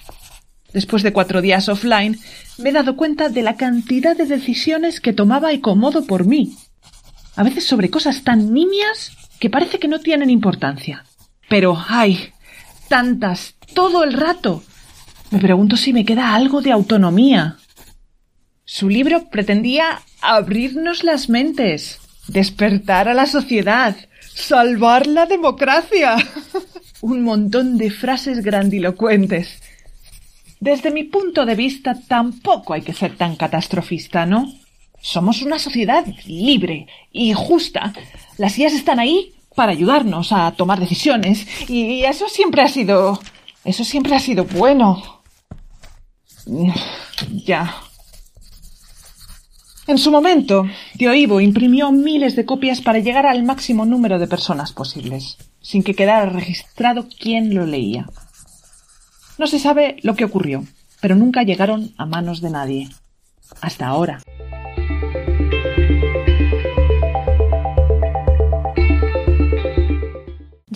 Speaker 4: Después de cuatro días offline, me he dado cuenta de la cantidad de decisiones que tomaba Komodo por mí. A veces sobre cosas tan nimias que parece que no tienen importancia. Pero, ay, tantas, todo el rato. Me pregunto si me queda algo de autonomía. Su libro pretendía abrirnos las mentes, despertar a la sociedad, salvar la democracia. Un montón de frases grandilocuentes. Desde mi punto de vista, tampoco hay que ser tan catastrofista, ¿no? Somos una sociedad libre y justa. Las ideas están ahí para ayudarnos a tomar decisiones y eso siempre ha sido... Eso siempre ha sido bueno. Ya. En su momento, Dioivo imprimió miles de copias para llegar al máximo número de personas posibles, sin que quedara registrado quién lo leía. No se sabe lo que ocurrió, pero nunca llegaron a manos de nadie. Hasta ahora.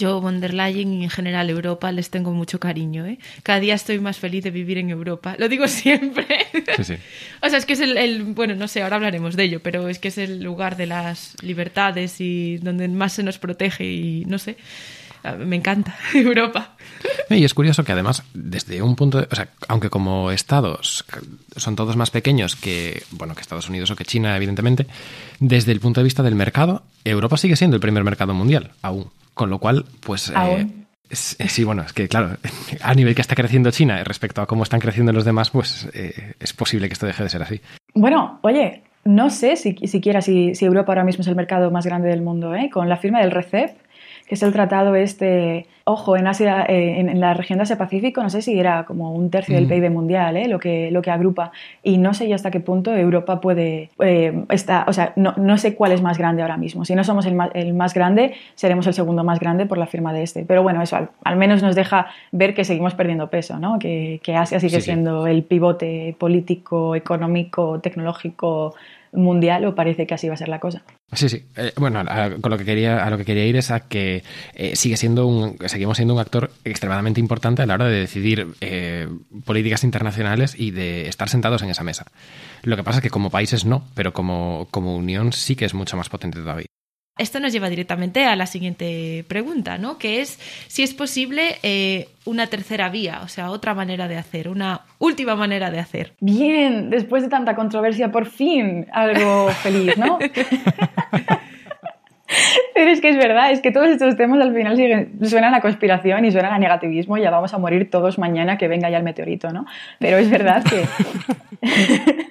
Speaker 2: Yo, von der Leyen y en general Europa les tengo mucho cariño. ¿eh? Cada día estoy más feliz de vivir en Europa. Lo digo siempre.
Speaker 1: Sí, sí.
Speaker 2: o sea, es que es el, el, bueno, no sé, ahora hablaremos de ello, pero es que es el lugar de las libertades y donde más se nos protege y no sé. Me encanta Europa.
Speaker 1: Y es curioso que además, desde un punto de, o sea, aunque como estados son todos más pequeños que, bueno, que Estados Unidos o que China, evidentemente, desde el punto de vista del mercado, Europa sigue siendo el primer mercado mundial, aún. Con lo cual, pues... Eh, sí, bueno, es que claro, a nivel que está creciendo China respecto a cómo están creciendo los demás, pues eh, es posible que esto deje de ser así.
Speaker 3: Bueno, oye, no sé si, siquiera si, si, Europa ahora mismo es el mercado más grande del mundo, ¿eh? Con la firma del RCEP, que es el tratado este, ojo, en Asia, eh, en, la región de Asia-Pacífico, no sé si era como un tercio del mm. PIB mundial, eh, lo, que, lo que agrupa, y no sé ya hasta qué punto Europa puede, eh, está, o sea, no, no, sé cuál es más grande ahora mismo. Si no somos el más, el más, grande, seremos el segundo más grande por la firma de este. Pero bueno, eso al, al menos nos deja ver que seguimos perdiendo peso, ¿no? que, que Asia sigue sí, siendo sí. el pivote político, económico, tecnológico, mundial o parece que así va a ser la cosa.
Speaker 1: Sí, sí. Eh, bueno, a, con lo que quería, a lo que quería ir es a que eh, sigue siendo un, seguimos siendo un actor extremadamente importante a la hora de decidir eh, políticas internacionales y de estar sentados en esa mesa. Lo que pasa es que como países no, pero como, como unión sí que es mucho más potente todavía.
Speaker 2: Esto nos lleva directamente a la siguiente pregunta, ¿no? Que es si es posible eh, una tercera vía, o sea, otra manera de hacer, una última manera de hacer.
Speaker 3: Bien, después de tanta controversia, por fin algo feliz, ¿no? Pero es que es verdad, es que todos estos temas al final siguen, suenan a conspiración y suenan a negativismo y ya vamos a morir todos mañana que venga ya el meteorito, ¿no? Pero es verdad que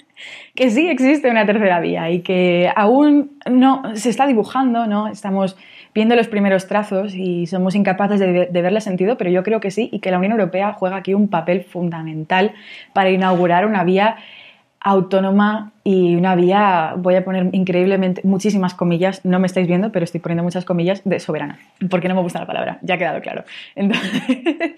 Speaker 3: que sí existe una tercera vía y que aún no se está dibujando, ¿no? Estamos viendo los primeros trazos y somos incapaces de, de, verle sentido, pero yo creo que sí y que la Unión Europea juega aquí un papel fundamental para inaugurar una vía autónoma y una vía, voy a poner increíblemente muchísimas comillas, no me estáis viendo, pero estoy poniendo muchas comillas de soberana, porque no me gusta la palabra, ya ha quedado claro. Entonces,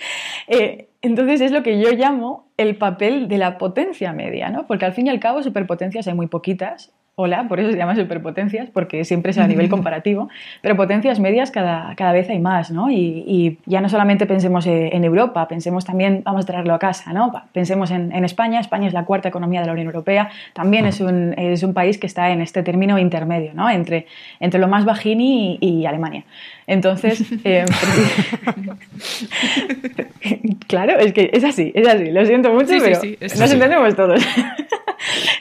Speaker 3: eh, entonces es lo que yo llamo el papel de la potencia media, ¿no? Porque al fin y al cabo superpotencias hay muy poquitas Hola, por eso se llama superpotencias, porque siempre es a nivel comparativo, pero potencias medias cada, cada vez hay más, ¿no? Y, y, ya no solamente pensemos en Europa, pensemos también, vamos a traerlo a casa, ¿no? Pensemos en, en España, España es la cuarta economía de la Unión Europea, también es un, es un país que está en este término intermedio, ¿no? Entre, entre lo más bajín y, y Alemania. Entonces, eh, claro, es que es así, es así, lo siento mucho,
Speaker 2: sí,
Speaker 3: pero
Speaker 2: sí, sí,
Speaker 3: nos entendemos todos.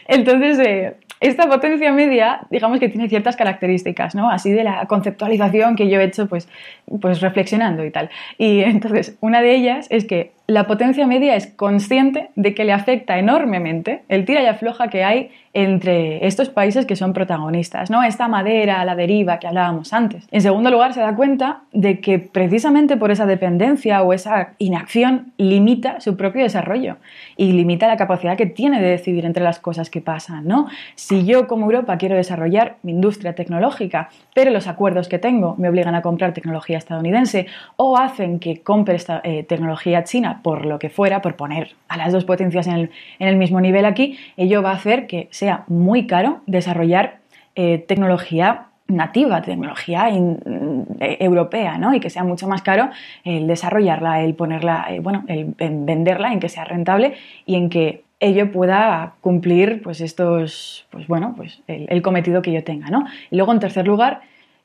Speaker 3: Entonces, eh, esta potencia media, digamos que tiene ciertas características, ¿no? Así de la conceptualización que yo he hecho, pues, pues reflexionando y tal. Y entonces, una de ellas es que la potencia media es consciente de que le afecta enormemente el tira y afloja que hay entre estos países que son protagonistas, ¿no? Esta madera la deriva que hablábamos antes. En segundo lugar, se da cuenta de que precisamente por esa dependencia o esa inacción limita su propio desarrollo y limita la capacidad que tiene de decidir entre las cosas que pasan, ¿no? Si yo como Europa quiero desarrollar mi industria tecnológica, pero los acuerdos que tengo me obligan a comprar tecnología estadounidense o hacen que compre esta eh, tecnología china por lo que fuera, por poner a las dos potencias en el, en el mismo nivel aquí, ello va a hacer que sea muy caro desarrollar eh, tecnología nativa, tecnología eh, europea, ¿no? Y que sea mucho más caro el desarrollarla, el ponerla, eh, bueno, el, venderla, en que sea rentable y en que ello pueda cumplir, pues estos, pues bueno, pues el, cometido que yo tenga, ¿no? Y luego, en tercer lugar,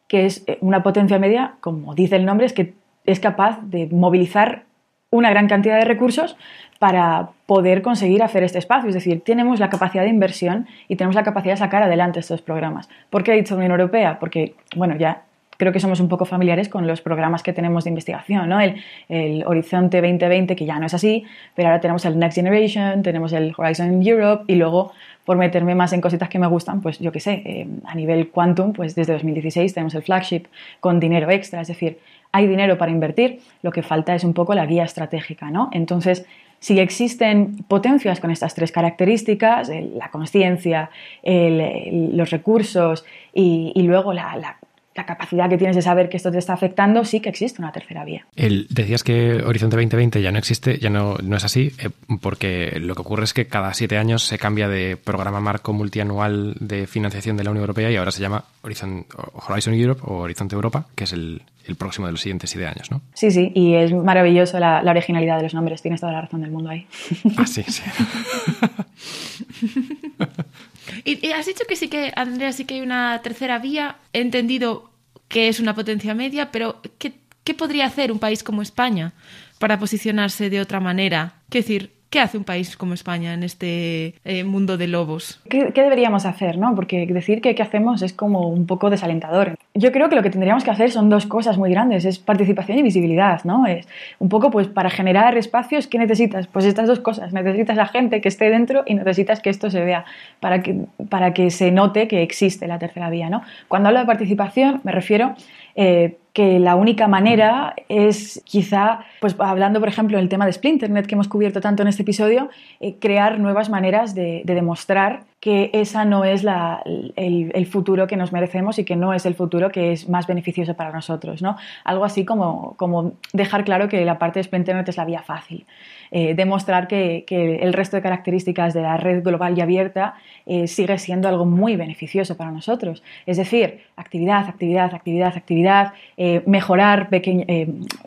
Speaker 3: que es una potencia media, como dice el nombre, es que es capaz de movilizar una gran cantidad de recursos para poder conseguir hacer este espacio. Es decir, tenemos la capacidad de inversión y tenemos la capacidad de sacar adelante estos programas. ¿Por qué he dicho Unión Europea? Porque, bueno, ya creo que somos un poco familiares con los programas que tenemos de investigación, ¿no? El, Horizonte 2020, que ya no es así, pero ahora tenemos el Next Generation, tenemos el Horizon Europe y luego, por meterme más en cositas que me gustan, pues yo qué sé, eh, a nivel quantum, pues desde 2016 tenemos el flagship con dinero extra, es decir, hay dinero para invertir, lo que falta es un poco la guía estratégica, ¿no? Entonces, si existen potencias con estas tres características, la conciencia, los recursos y, luego la, capacidad que tienes de saber que esto te está afectando, sí que existe una tercera vía.
Speaker 1: El, decías que Horizonte 2020 ya no existe, ya no, no es así, eh, porque lo que ocurre es que cada siete años se cambia de programa marco multianual de financiación de la Unión Europea y ahora se llama Horizon, Horizon Europe o Horizonte Europa, que es el, el próximo de los siguientes siete años, ¿no?
Speaker 3: Sí, sí, y es maravilloso la, la originalidad de los nombres, tienes toda la razón del mundo ahí.
Speaker 1: Ah, sí, sí.
Speaker 2: Y, has dicho que sí que, Andrea, sí que hay una tercera vía. He entendido que es una potencia media, pero ¿qué, qué podría hacer un país como España para posicionarse de otra manera? ¿Qué decir, ¿Qué hace un país como España en este eh, mundo de lobos?
Speaker 3: ¿Qué, deberíamos hacer? ¿no? Porque decir que qué hacemos es como un poco desalentador. Yo creo que lo que tendríamos que hacer son dos cosas muy grandes, es participación y visibilidad. ¿no? Es un poco pues para generar espacios, ¿qué necesitas? Pues estas dos cosas. Necesitas a gente que esté dentro y necesitas que esto se vea para que, para que se note que existe la tercera vía. ¿no? Cuando hablo de participación me refiero eh, que la única manera es quizá, pues hablando por ejemplo del tema de Splinternet que hemos cubierto tanto en este episodio, eh, crear nuevas maneras de, demostrar que esa no es el, futuro que nos merecemos y que no es el futuro que es más beneficioso para nosotros. ¿no? Algo así como, como dejar claro que la parte de Splinternet es la vía fácil. Eh, demostrar que, el resto de características de la red global y abierta eh, sigue siendo algo muy beneficioso para nosotros. Es decir, actividad, actividad, actividad, actividad, eh, mejorar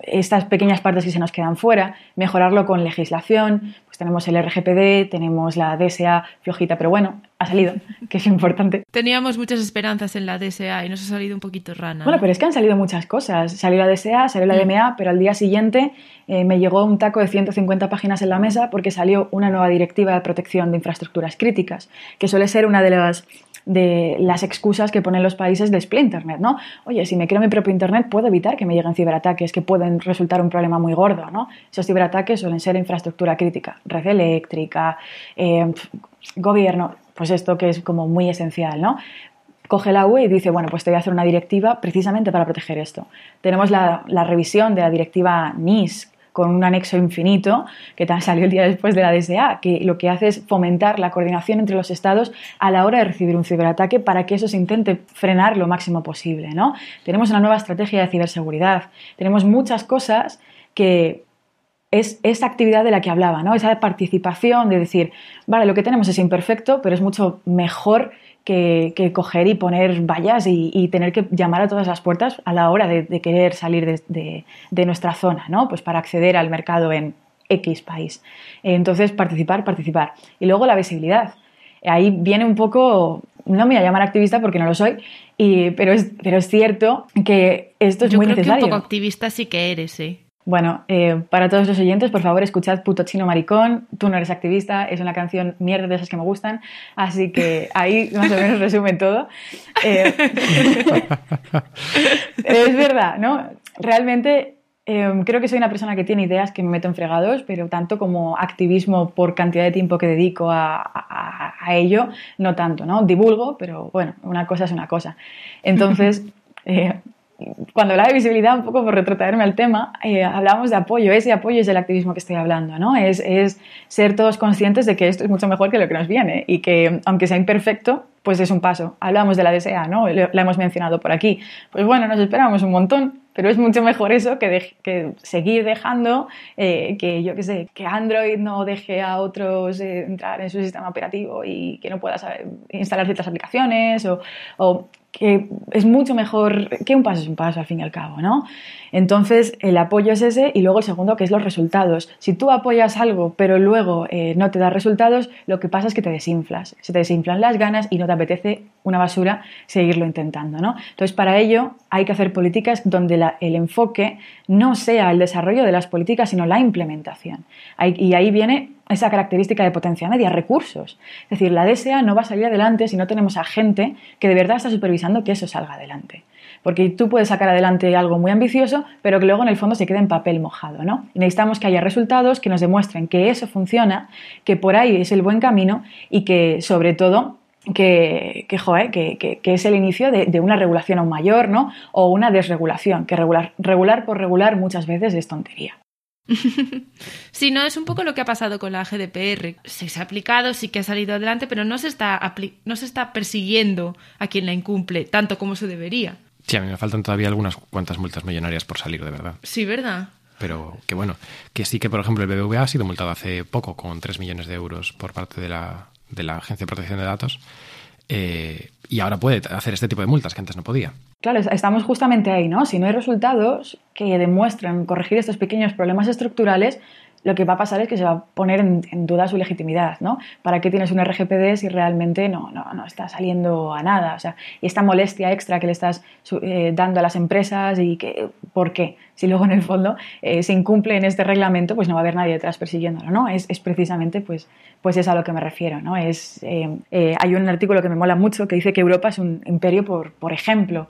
Speaker 3: estas pequeñas partes que se nos quedan fuera, mejorarlo con legislación, pues tenemos el RGPD, tenemos la DSA flojita, pero bueno, ha salido, que es importante.
Speaker 2: Teníamos muchas esperanzas en la DSA y nos ha salido un poquito rana.
Speaker 3: Bueno, pero es que han salido muchas cosas. Salió la DSA, salió la mm. DMA, pero al día siguiente eh, me llegó un taco de 150 páginas en la mesa porque salió una nueva directiva de protección de infraestructuras críticas, que suele ser una de las de las excusas que ponen los países de Splinternet, ¿no? Oye, si me creo mi propio Internet, puedo evitar que me lleguen ciberataques que pueden resultar un problema muy gordo, ¿no? Esos ciberataques suelen ser infraestructura crítica, red eléctrica, eh, gobierno, pues esto que es como muy esencial, ¿no? Coge la UE y dice, bueno, pues te voy a hacer una directiva precisamente para proteger esto. Tenemos la, revisión de la directiva NIS, con un anexo infinito que salió el día después de la DSA, que lo que hace es fomentar la coordinación entre los estados a la hora de recibir un ciberataque para que eso se intente frenar lo máximo posible. ¿no? Tenemos una nueva estrategia de ciberseguridad, tenemos muchas cosas que es esa actividad de la que hablaba, ¿no? Esa participación de decir, vale, lo que tenemos es imperfecto, pero es mucho mejor que, coger y poner vallas y, tener que llamar a todas las puertas a la hora de, querer salir de, nuestra zona, ¿no? Pues para acceder al mercado en X país. Entonces, participar, participar. Y luego la visibilidad. Ahí viene un poco, no me voy a llamar activista porque no lo soy, pero, es, pero es cierto que esto es muy necesario.
Speaker 2: Que un poco activista sí que eres, sí.
Speaker 3: Bueno, eh, para todos los oyentes, por favor, escuchad Puto Chino Maricón. Tú no eres activista, es una canción mierda de esas que me gustan. Así que ahí más o menos resume todo. Eh, es verdad, ¿no? Realmente Em, creo que soy una persona que tiene ideas que me meto en fregados, pero tanto como activismo por cantidad de tiempo que dedico a, ello, no tanto, ¿no? Divulgo, pero bueno, una cosa es una cosa. Entonces, eh, cuando hablaba de visibilidad, un poco por retrotraerme al tema, eh, hablábamos de apoyo. Ese apoyo es el activismo que estoy hablando, ¿no? Es, es, ser todos conscientes de que esto es mucho mejor que lo que nos viene y que, aunque sea imperfecto, pues es un paso. Hablamos de la DSA, ¿no? La hemos mencionado por aquí. Pues bueno, nos esperamos un montón, pero es mucho mejor eso que, seguir dejando eh, que, yo qué sé, que Android no deje a otros eh, entrar en su sistema operativo y que no pueda instalar ciertas aplicaciones o que es mucho mejor, que un paso es un paso al fin y al cabo, ¿no? Entonces, el apoyo es ese y luego el segundo, que es los resultados. Si tú apoyas algo, pero luego eh, no te da resultados, lo que pasa es que te desinflas. Se te desinflan las ganas y no te apetece una basura seguirlo intentando, ¿no? Entonces, para ello hay que hacer políticas donde el enfoque no sea el desarrollo de las políticas, sino la implementación. y ahí viene esa característica de potencia media, recursos. Es decir, la DSA no va a salir adelante si no tenemos a gente que de verdad está supervisando que eso salga adelante. Porque tú puedes sacar adelante algo muy ambicioso, pero que luego en el fondo se quede en papel mojado, ¿no? necesitamos que haya resultados que nos demuestren que eso funciona, que por ahí es el buen camino y que, sobre todo, que, que, es el inicio de, una regulación aún mayor, ¿no? O una desregulación, que regular, regular por regular muchas veces es tontería.
Speaker 2: sí, no, es un poco lo que ha pasado con la GDPR. Se, ha aplicado, sí que ha salido adelante, pero no se, está no se está persiguiendo a quien la incumple tanto como se debería.
Speaker 1: Sí, a mí me faltan todavía algunas cuantas multas millonarias por salir, de verdad.
Speaker 2: Sí, ¿verdad?
Speaker 1: Pero que bueno, que sí que, por ejemplo, el BBVA ha sido multado hace poco con 3 millones de euros por parte de la, de la Agencia de Protección de Datos. Eh, y ahora puede hacer este tipo de multas que antes no podía.
Speaker 3: Claro, estamos justamente ahí, ¿no? Si no hay resultados que demuestren corregir estos pequeños problemas estructurales, lo que va a pasar es que se va a poner en, duda su legitimidad, ¿no? ¿Para qué tienes un RGPD si realmente no, no, no está saliendo a nada? O sea, y esta molestia extra que le estás eh, dando a las empresas y que, ¿por qué? Si luego en el fondo eh, se incumple en este reglamento, pues no va a haber nadie detrás persiguiéndolo, ¿no? Es, es precisamente, pues, pues es a lo que me refiero, ¿no? Es, eh, hay un artículo que me mola mucho que dice que Europa es un imperio por, por ejemplo.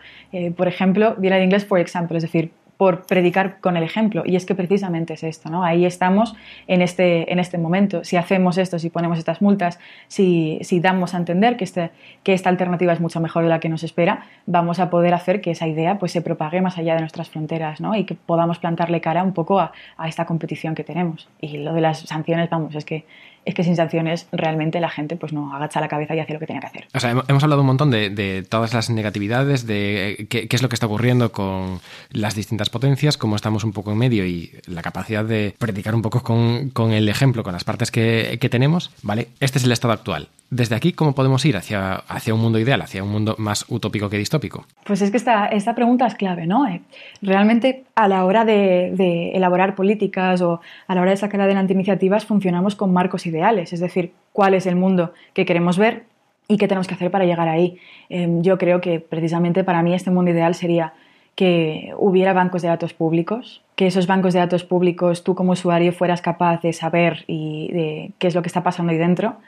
Speaker 3: por ejemplo, viene de inglés for example, es decir, por predicar con el ejemplo. Y es que precisamente es esto, ¿no? Ahí estamos en este, en este momento. Si hacemos esto, si ponemos estas multas, si, si damos a entender que, este, que esta alternativa es mucho mejor de la que nos espera, vamos a poder hacer que esa idea pues, se propague más allá de nuestras fronteras, ¿no? Y que podamos plantarle cara un poco a, a esta competición que tenemos. Y lo de las sanciones, vamos, es que es que sin sanciones realmente la gente pues no agacha la cabeza y hace lo que tiene que hacer.
Speaker 1: O sea, hemos hablado un montón de, todas las negatividades, de eh, qué, es lo que está ocurriendo con las distintas potencias, cómo estamos un poco en medio y la capacidad de predicar un poco con, el ejemplo, con las partes que, que tenemos. Vale, este es el estado actual desde aquí, ¿cómo podemos ir hacia, hacia un mundo ideal, hacia un mundo más utópico que distópico?
Speaker 3: Pues es que esta, esta pregunta es clave, ¿no? Eh, realmente a la hora de, elaborar políticas o a la hora de sacar adelante iniciativas funcionamos con marcos ideales, es decir, cuál es el mundo que queremos ver y qué tenemos que hacer para llegar ahí. Em, yo creo que precisamente para mí este mundo ideal sería que hubiera bancos de datos públicos, que esos bancos de datos públicos tú como usuario fueras capaz de saber y de qué es lo que está pasando ahí dentro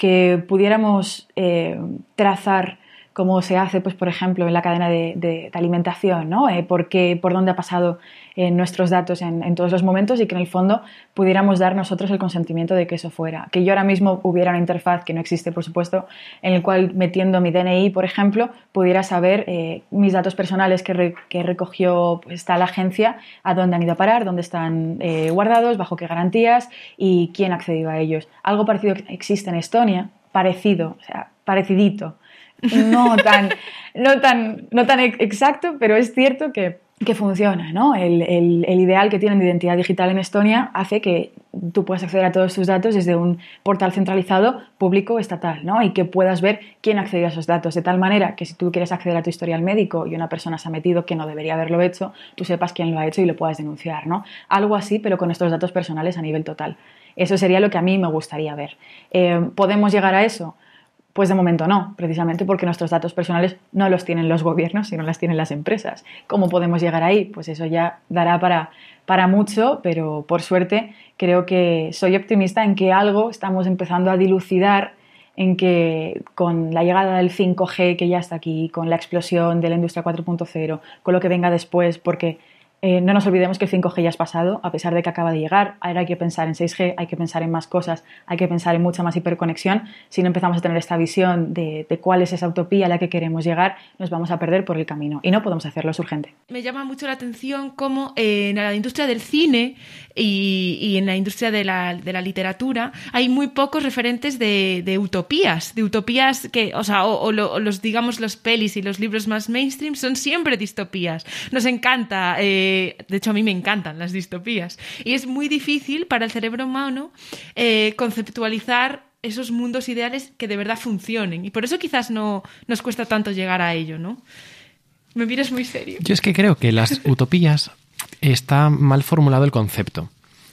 Speaker 3: que pudiéramos eh, trazar como se hace, pues, por ejemplo, en la cadena de, alimentación, ¿no? Eh, por, por dónde ha pasado eh, nuestros datos en, todos los momentos y que en el fondo pudiéramos dar nosotros el consentimiento de que eso fuera. Que yo ahora mismo hubiera una interfaz que no existe, por supuesto, en el cual metiendo mi DNI, por ejemplo, pudiera saber eh, mis datos personales que, recogió pues, la agencia, a dónde han ido a parar, dónde están guardados, bajo qué garantías y quién ha accedido a ellos. Algo parecido existe en Estonia, parecido, o sea, parecidito no tan, no tan, no tan exacto, pero es cierto que, que funciona. ¿no? El, el, el, ideal que tienen de identidad digital en Estonia hace que tú puedas acceder a todos tus datos desde un portal centralizado público estatal ¿no? y que puedas ver quién ha accedido a esos datos, de tal manera que si tú quieres acceder a tu historial médico y una persona se ha metido que no debería haberlo hecho, tú sepas quién lo ha hecho y lo puedas denunciar. ¿no? Algo así, pero con estos datos personales a nivel total. Eso sería lo que a mí me gustaría ver. Eh, ¿Podemos llegar a eso? Pues de momento no, precisamente porque nuestros datos personales no los tienen los gobiernos, sino las tienen las empresas. ¿Cómo podemos llegar ahí? Pues eso ya dará para, para mucho, pero por suerte creo que soy optimista en que algo estamos empezando a dilucidar, en que con la llegada del 5G que ya está aquí, con la explosión de la industria 4.0, con lo que venga después, porque eh, no nos olvidemos que el 5G ya es pasado, a pesar de que acaba de llegar. Ahora hay que pensar en 6G, hay que pensar en más cosas, hay que pensar en mucha más hiperconexión. Si no empezamos a tener esta visión de, cuál es esa utopía a la que queremos llegar, nos vamos a perder por el camino y no podemos hacerlo, es urgente.
Speaker 2: Me llama mucho la atención cómo en la industria del cine y, en la industria de la, literatura hay muy pocos referentes de, utopías, de utopías que, o sea, o, los, digamos, los pelis y los libros más mainstream son siempre distopías. Nos encanta. Eh, de hecho a mí me encantan las distopías. Y es muy difícil para el cerebro humano eh, conceptualizar esos mundos ideales que de verdad funcionen. Y por eso quizás no nos cuesta tanto llegar a ello, ¿no? Me miras muy serio.
Speaker 1: Yo es que creo que las utopías está mal formulado el concepto.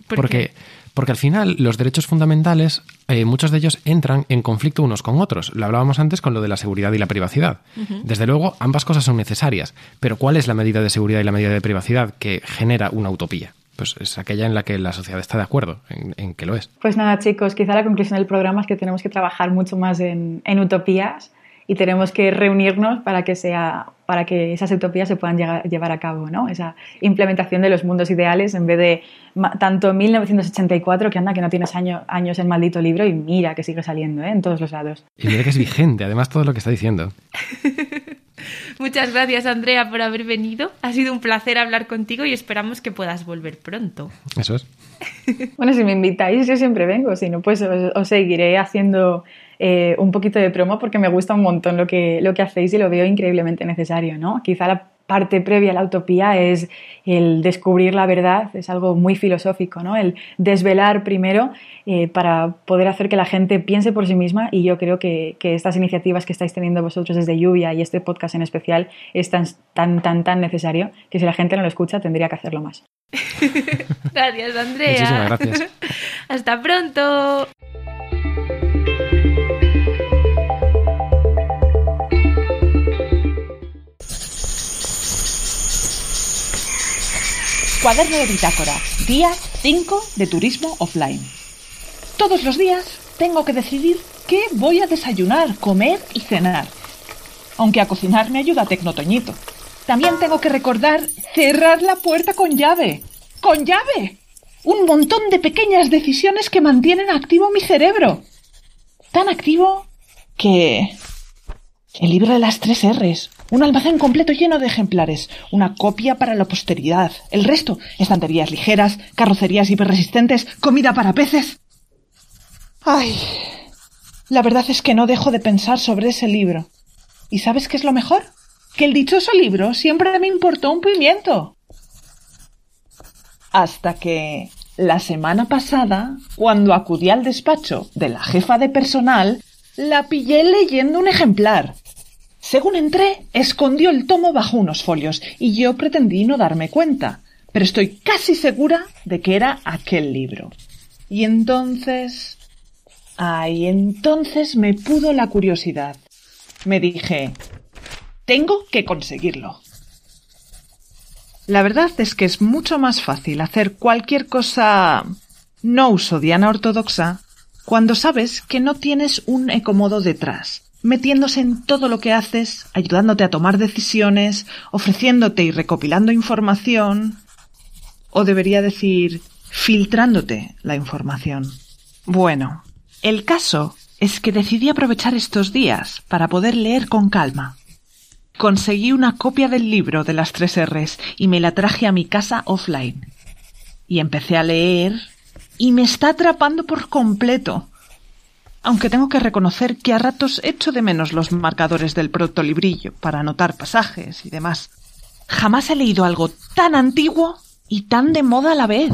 Speaker 1: porque porque al final los derechos fundamentales, eh, muchos de ellos entran en conflicto unos con otros. Lo hablábamos antes con lo de la seguridad y la privacidad. Desde luego, ambas cosas son necesarias. Pero ¿cuál es la medida de seguridad y la medida de privacidad que genera una utopía? Pues es aquella en la que la sociedad está de acuerdo, en, que lo es.
Speaker 3: Pues nada, chicos, quizá la conclusión del programa es que tenemos que trabajar mucho más en, en utopías y tenemos que reunirnos para que, sea, para que esas utopías se puedan llevar a cabo, ¿no? Esa implementación de los mundos ideales en vez de tanto 1984, que anda que no tienes año, años el maldito libro y mira que sigue saliendo ¿eh? en todos los lados.
Speaker 1: Y mira que es vigente, además todo lo que está diciendo.
Speaker 2: Muchas gracias, Andrea, por haber venido. Ha sido un placer hablar contigo y esperamos que puedas volver pronto.
Speaker 1: Eso es.
Speaker 3: Bueno, si me invitáis, yo siempre vengo. Si no, pues os seguiré haciendo eh, un poquito de promo porque me gusta un montón lo que, lo que hacéis y lo veo increíblemente necesario, ¿no? Quizá la parte previa a la utopía es el descubrir la verdad, es algo muy filosófico, ¿no? El desvelar primero eh, para poder hacer que la gente piense por sí misma y yo creo que, que, estas iniciativas que estáis teniendo vosotros desde Lluvia y este podcast en especial es tan, tan, tan, tan necesario que si la gente no lo escucha tendría que hacerlo más.
Speaker 2: gracias, Andrea.
Speaker 1: Muchísimas gracias.
Speaker 2: Hasta pronto.
Speaker 4: Cuaderno de bitácora, día 5 de turismo offline. Todos los días tengo que decidir qué voy a desayunar, comer y cenar. Aunque a cocinar me ayuda Tecnotoñito. También tengo que recordar cerrar la puerta con llave. ¡Con llave! Un montón de pequeñas decisiones que mantienen activo mi cerebro. Tan activo que... El libro de las tres R's, un almacén completo lleno de ejemplares, una copia para la posteridad, el resto, estanterías ligeras, carrocerías hiperresistentes, comida para peces. Ay, la verdad es que no dejo de pensar sobre ese libro. ¿Y sabes qué es lo mejor? Que el dichoso libro siempre me importó un pimiento. Hasta que la semana pasada, cuando acudí al despacho de la jefa de personal, la pillé leyendo un ejemplar según entré, escondió el tomo bajo unos folios y yo pretendí no darme cuenta, pero estoy casi segura de que era aquel libro. Y entonces... Ay, entonces me pudo la curiosidad. Me dije, tengo que conseguirlo. La verdad es que es mucho más fácil hacer cualquier cosa no uso Diana ortodoxa cuando sabes que no tienes un ecomodo detrás metiéndose en todo lo que haces, ayudándote a tomar decisiones, ofreciéndote y recopilando información, o debería decir, filtrándote la información. Bueno, el caso es que decidí aprovechar estos días para poder leer con calma. Conseguí una copia del libro de las tres R's y me la traje a mi casa offline. Y empecé a leer y me está atrapando por completo aunque tengo que reconocer que a ratos echo de menos los marcadores del protolibrillo para anotar pasajes y demás. Jamás he leído algo tan antiguo y tan de moda a la vez,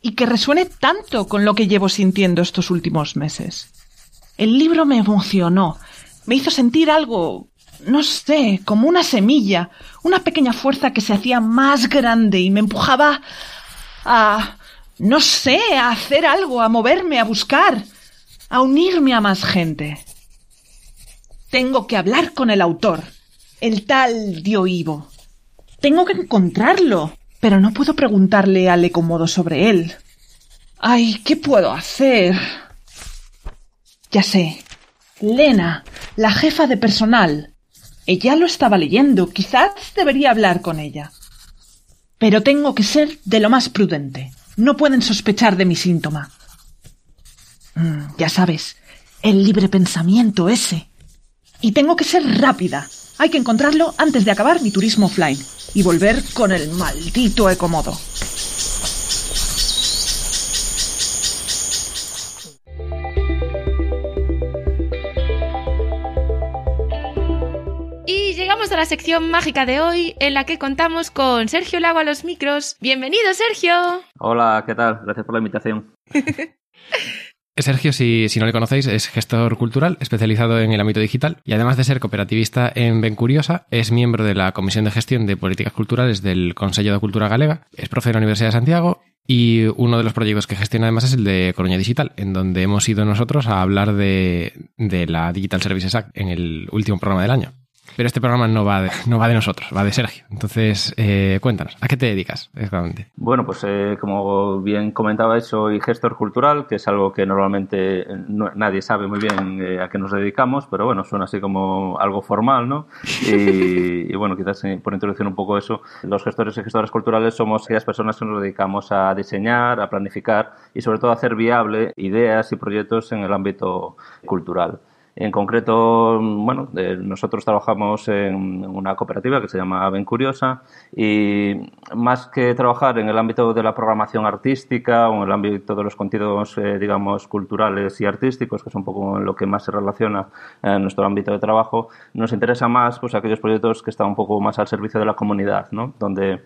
Speaker 4: y que resuene tanto con lo que llevo sintiendo estos últimos meses. El libro me emocionó, me hizo sentir algo, no sé, como una semilla, una pequeña fuerza que se hacía más grande y me empujaba a, no sé, a hacer algo, a moverme, a buscar, a unirme a más gente. Tengo que hablar con el autor, el tal Dioivo. Tengo que encontrarlo, pero no puedo preguntarle al Ecomodo sobre él. Ay, ¿qué puedo hacer? Ya sé. Lena, la jefa de personal. Ella lo estaba leyendo. Quizás debería hablar con ella. Pero tengo que ser de lo más prudente. No pueden sospechar de mi síntoma. Mm, ya sabes, el libre pensamiento ese. Y tengo que ser rápida. Hay que encontrarlo antes de acabar mi turismo offline y volver con el maldito ecomodo.
Speaker 2: Y llegamos a la sección mágica de hoy en la que contamos con Sergio Lago a los micros. Bienvenido, Sergio.
Speaker 5: Hola, ¿qué tal? Gracias por la invitación.
Speaker 1: Sergio, si, si, no le conocéis, es gestor cultural especializado en el ámbito digital y además de ser cooperativista en Bencuriosa, es miembro de la Comisión de Gestión de Políticas Culturales del Consejo de Cultura Galega, es profe de la Universidad de Santiago y uno de los proyectos que gestiona además es el de Coruña Digital, en donde hemos ido nosotros a hablar de, de la Digital Services Act en el último programa del año. Pero este programa no va de, no va de nosotros, va de Sergio. Entonces, eh, cuéntanos, ¿a qué te dedicas exactamente?
Speaker 5: Bueno, pues eh, como bien comentaba, soy gestor cultural, que es algo que normalmente no, nadie sabe muy bien eh, a qué nos dedicamos, pero bueno, suena así como algo formal, ¿no? Y, y, bueno, quizás por introducir un poco eso, los gestores y gestoras culturales somos aquellas personas que nos dedicamos a diseñar, a planificar y sobre todo a hacer viable ideas y proyectos en el ámbito cultural. En concreto, bueno, eh, nosotros trabajamos en una cooperativa que se llama Aven Curiosa y más que trabajar en el ámbito de la programación artística o en el ámbito de los contenidos, eh, digamos, culturales y artísticos, que es un poco lo que más se relaciona en nuestro ámbito de trabajo, nos interesa más pues aquellos proyectos que están un poco más al servicio de la comunidad, ¿no? Donde,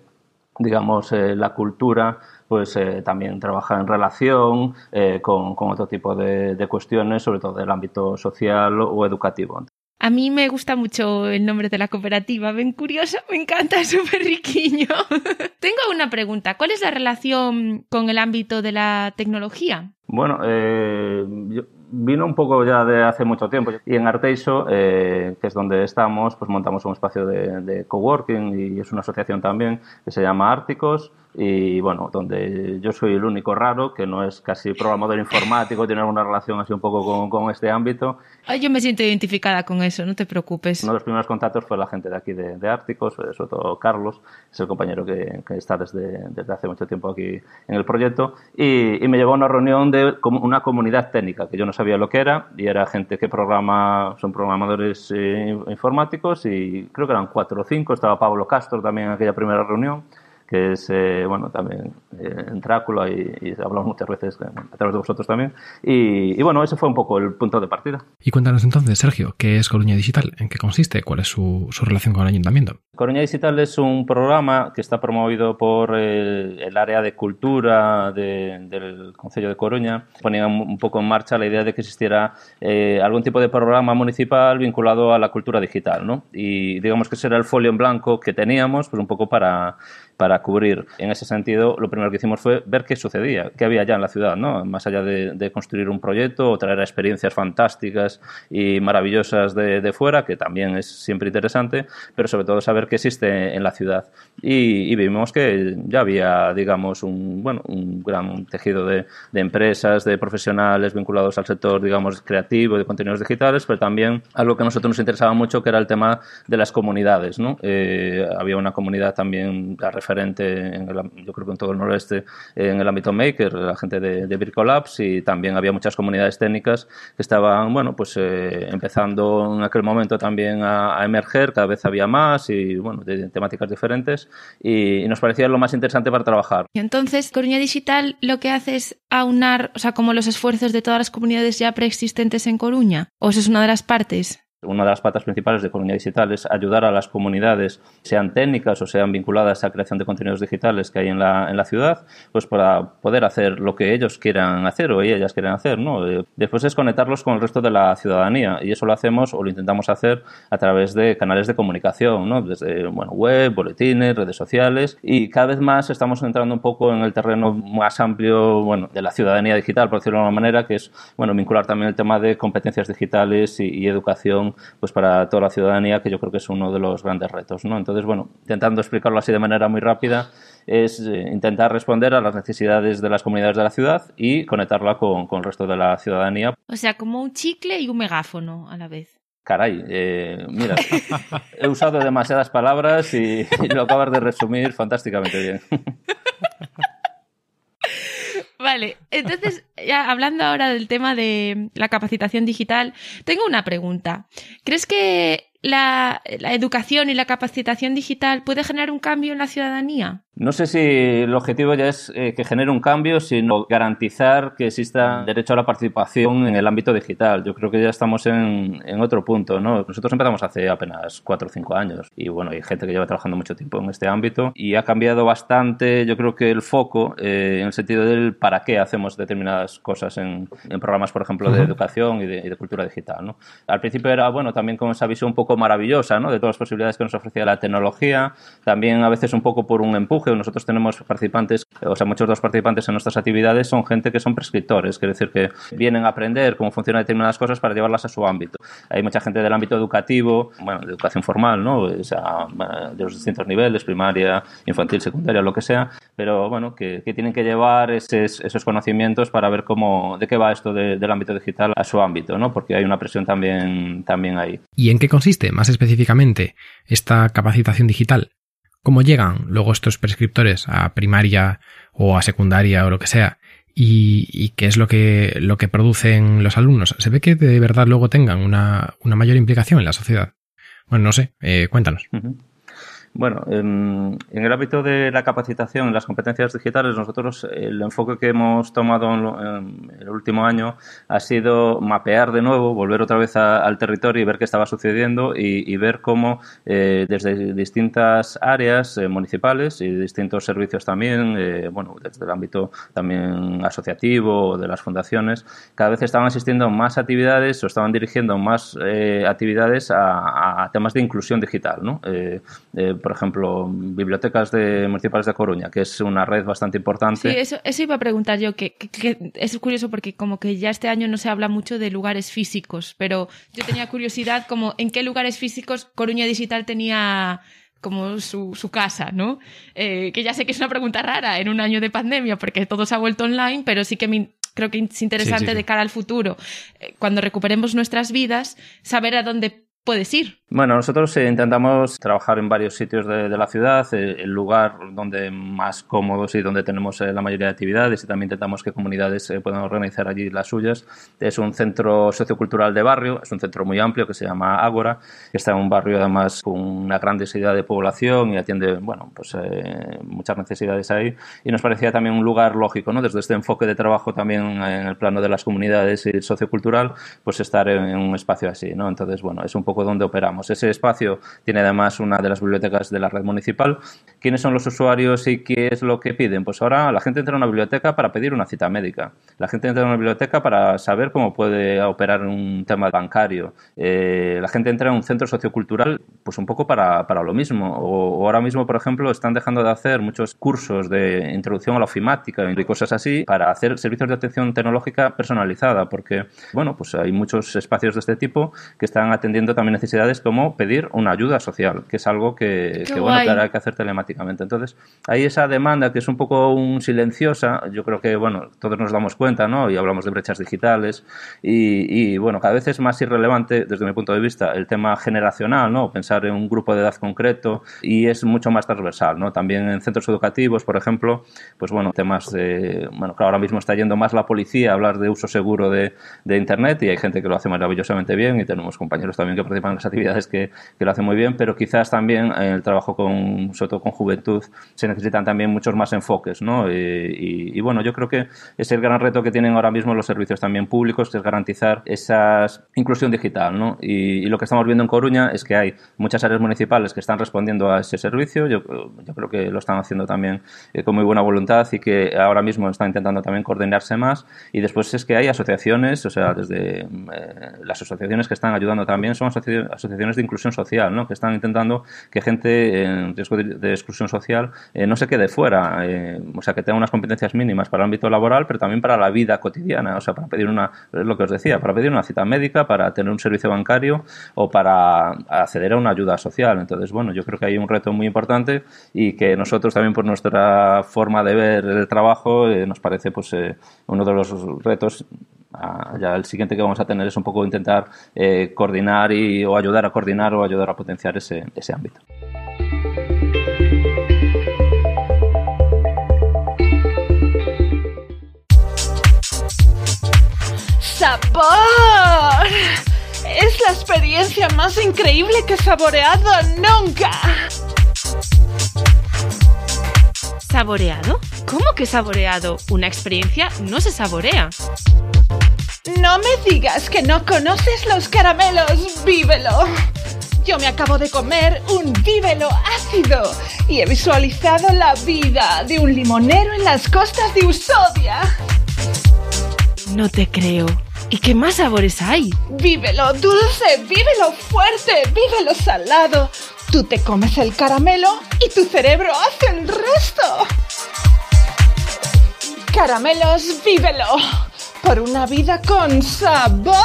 Speaker 5: digamos, eh, la cultura pues eh, también trabaja en relación eh, con, con, otro tipo de, de, cuestiones, sobre todo del ámbito social o educativo.
Speaker 2: A mí me gusta mucho el nombre de la cooperativa, ven curioso, me encanta, es súper riquiño. Tengo una pregunta, ¿cuál es la relación con el ámbito de la tecnología?
Speaker 5: Bueno, eh, yo, vino un poco ya de hace mucho tiempo. Y en Arteixo, eh, que es donde estamos, pues montamos un espacio de, de, coworking y es una asociación también que se llama Árticos. Y bueno, donde yo soy el único raro, que no es casi programador informático, tiene alguna relación así un poco con, con este ámbito.
Speaker 2: Ay, yo me siento identificada con eso, no te preocupes.
Speaker 5: Uno de los primeros contactos fue la gente de aquí de, de Árticos, sobre todo Carlos, es el compañero que, que está desde, desde, hace mucho tiempo aquí en el proyecto. Y, y me llevó a una reunión de una comunidad técnica, que yo no sabía lo que era, y era gente que programa, son programadores eh, informáticos, y creo que eran cuatro o cinco, estaba Pablo Castro también en aquella primera reunión, que es, eh, bueno, también eh, en Drácula y, y, hablamos muchas veces a través de vosotros también. Y, y, bueno, ese fue un poco el punto de partida.
Speaker 1: Y cuéntanos entonces, Sergio, ¿qué es Coruña Digital? ¿En qué consiste? ¿Cuál es su, su relación con el ayuntamiento?
Speaker 5: Coruña Digital es un programa que está promovido por el, el área de cultura de, del Consejo de Coruña. Ponía un poco en marcha la idea de que existiera eh, algún tipo de programa municipal vinculado a la cultura digital, ¿no? Y digamos que ese era el folio en blanco que teníamos, pues un poco para para cubrir. En ese sentido, lo primero que hicimos fue ver qué sucedía, qué había ya en la ciudad, ¿no? Más allá de, de construir un proyecto o traer experiencias fantásticas y maravillosas de, de, fuera, que también es siempre interesante, pero sobre todo saber qué existe en la ciudad. Y, y vimos que ya había, digamos, un, bueno, un gran tejido de, de, empresas, de profesionales vinculados al sector, digamos, creativo, de contenidos digitales, pero también algo que a nosotros nos interesaba mucho, que era el tema de las comunidades, ¿no? Eh, había una comunidad también, la referente, en el, yo creo que en todo el noroeste, en el ámbito maker, la gente de, de Bricolabs y también había muchas comunidades técnicas que estaban, bueno, pues eh, empezando en aquel momento también a, a, emerger, cada vez había más y, bueno, de, temáticas diferentes y, y, nos parecía lo más interesante para trabajar.
Speaker 2: Y entonces, Coruña Digital lo que hace es aunar, o sea, como los esfuerzos de todas las comunidades ya preexistentes en Coruña, o eso es una de las partes.
Speaker 5: Una de las patas principales de Comunidad Digital es ayudar a las comunidades, sean técnicas o sean vinculadas a creación de contenidos digitales que hay en la, la ciudad, pues para poder hacer lo que ellos quieran hacer o ellas quieran hacer. ¿no? Después es conectarlos con el resto de la ciudadanía y eso lo hacemos o lo intentamos hacer a través de canales de comunicación, ¿no? desde bueno, web, boletines, redes sociales y cada vez más estamos entrando un poco en el terreno más amplio bueno, de la ciudadanía digital, por decirlo de una manera, que es bueno, vincular también el tema de competencias digitales y educación pues para toda la ciudadanía, que yo creo que es uno de los grandes retos. ¿no? Entonces, bueno, intentando explicarlo así de manera muy rápida, es eh, intentar responder a las necesidades de las comunidades de la ciudad y conectarla con, con el resto de la ciudadanía.
Speaker 2: O sea, como un chicle y un megáfono a la vez.
Speaker 5: Caray, eh, mira, he usado demasiadas palabras y, lo acabas de resumir fantásticamente bien.
Speaker 2: Vale, entonces, ya hablando ahora del tema de la capacitación digital, tengo una pregunta. ¿Crees que la, educación y la capacitación digital puede generar un cambio en la ciudadanía?
Speaker 5: No sé si el objetivo ya es eh, que genere un cambio, sino garantizar que exista derecho a la participación en el ámbito digital. Yo creo que ya estamos en, en otro punto. ¿no? Nosotros empezamos hace apenas cuatro o cinco años y bueno, hay gente que lleva trabajando mucho tiempo en este ámbito y ha cambiado bastante, yo creo que el foco eh, en el sentido del para qué hacemos determinadas cosas en, en programas, por ejemplo, de educación y de, y de, cultura digital. ¿no? Al principio era, bueno, también con esa visión un poco maravillosa ¿no? de todas las posibilidades que nos ofrecía la tecnología, también a veces un poco por un empuje nosotros tenemos participantes, o sea, muchos de los participantes en nuestras actividades son gente que son prescriptores, quiere decir que vienen a aprender cómo funcionan determinadas cosas para llevarlas a su ámbito. Hay mucha gente del ámbito educativo, bueno, de educación formal, ¿no? O sea, de los distintos niveles, primaria, infantil, secundaria, lo que sea, pero bueno, que, tienen que llevar esos, conocimientos para ver cómo, de qué va esto de, del ámbito digital a su ámbito, ¿no? Porque hay una presión también, también ahí.
Speaker 1: ¿Y en qué consiste, más específicamente, esta capacitación digital? Cómo llegan luego estos prescriptores a primaria o a secundaria o lo que sea y, qué es lo que, lo que producen los alumnos. ¿Se ve que de verdad luego tengan una, una mayor implicación en la sociedad? Bueno, no sé, eh, cuéntanos.
Speaker 5: Bueno, en, en, el ámbito de la capacitación en las competencias digitales, nosotros el enfoque que hemos tomado en, el último año ha sido mapear de nuevo, volver otra vez a, al territorio y ver qué estaba sucediendo y, ver cómo eh, desde distintas áreas eh, municipales y distintos servicios también, eh, bueno, desde el ámbito también asociativo o de las fundaciones, cada vez estaban asistiendo más actividades o estaban dirigiendo más actividades a, a, temas de inclusión digital, ¿no? Por ejemplo, bibliotecas de, municipales de Coruña, que es una red bastante importante.
Speaker 2: Sí, eso, eso iba a preguntar yo, que, que, que, es curioso porque como que ya este año no se habla mucho de lugares físicos, pero yo tenía curiosidad como en qué lugares físicos Coruña Digital tenía como su, su casa, ¿no? Eh, que ya sé que es una pregunta rara en un año de pandemia porque todo se ha vuelto online, pero sí que me, creo que es interesante sí, sí, sí. de cara al futuro, eh, cuando recuperemos nuestras vidas, saber a dónde puedes ir.
Speaker 5: Bueno, nosotros eh, intentamos trabajar en varios sitios de, de la ciudad, eh, el lugar donde más cómodos y donde tenemos eh, la mayoría de actividades y también intentamos que comunidades eh, puedan organizar allí las suyas. Es un centro sociocultural de barrio, es un centro muy amplio que se llama Ágora, que está en un barrio además con una gran densidad de población y atiende, bueno, pues eh, muchas necesidades ahí y nos parecía también un lugar lógico, ¿no? Desde este enfoque de trabajo también en el plano de las comunidades y sociocultural, pues estar en, en un espacio así, ¿no? Entonces, bueno, es un poco donde operamos. Ese espacio tiene además una de las bibliotecas de la red municipal. ¿Quiénes son los usuarios y qué es lo que piden? Pues ahora la gente entra a una biblioteca para pedir una cita médica. La gente entra a una biblioteca para saber cómo puede operar un tema bancario. Eh, la gente entra a un centro sociocultural pues un poco para, para lo mismo. O, o, ahora mismo, por ejemplo, están dejando de hacer muchos cursos de introducción a la ofimática y cosas así para hacer servicios de atención tecnológica personalizada, porque, bueno, pues hay muchos espacios de este tipo que están atendiendo también necesidades como pedir una ayuda social, que es algo que, que bueno, que hay que hacer telemáticamente. Entonces, hay esa demanda que es un poco un silenciosa, yo creo que, bueno, todos nos damos cuenta, ¿no? Y hablamos de brechas digitales y, y, bueno, cada vez es más irrelevante, desde mi punto de vista, el tema generacional, ¿no? Pensar en un grupo de edad concreto y es mucho más transversal, ¿no? También en centros educativos, por ejemplo, pues bueno, temas de, bueno, claro, ahora mismo está yendo más la policía a hablar de uso seguro de, de Internet y hay gente que lo hace maravillosamente bien y tenemos compañeros también que participan en las actividades que, que, lo hacen muy bien, pero quizás también el trabajo con, sobre todo con juventud, se necesitan también muchos más enfoques, ¿no? Y, y, bueno, yo creo que es el gran reto que tienen ahora mismo los servicios también públicos, que es garantizar esa inclusión digital, ¿no? Y, y, lo que estamos viendo en Coruña es que hay muchas áreas municipales que están respondiendo a ese servicio, yo, yo creo que lo están haciendo también eh, con muy buena voluntad y que ahora mismo están intentando también coordinarse más, y después es que hay asociaciones, o sea, desde eh, las asociaciones que están ayudando también son asociaciones de inclusión social, ¿no? que están intentando que gente en riesgo de, de exclusión social eh, no se quede fuera, eh, o sea, que tenga unas competencias mínimas para el ámbito laboral, pero también para la vida cotidiana, o sea, para pedir una, lo que os decía, para pedir una cita médica, para tener un servicio bancario o para acceder a una ayuda social. Entonces, bueno, yo creo que hay un reto muy importante y que nosotros también por nuestra forma de ver el trabajo eh, nos parece pues eh, uno de los retos ya el siguiente que vamos a tener es un poco intentar eh, coordinar y, o ayudar a coordinar o ayudar a potenciar ese, ese ámbito.
Speaker 4: ¡Sabor! Es la experiencia más increíble que he saboreado nunca.
Speaker 2: ¿Saboreado? ¿Cómo que saboreado? Una experiencia no se saborea.
Speaker 4: No me digas que no conoces los caramelos Vívelo. Yo me acabo de comer un vívelo ácido y he visualizado la vida de un limonero en las costas de Usodia.
Speaker 2: No te creo. ¿Y qué más sabores hay?
Speaker 4: Vívelo dulce, vívelo fuerte, vívelo salado. Tú te comes el caramelo y tu cerebro hace el resto. Caramelos, vívelo. Por una vida con sabor.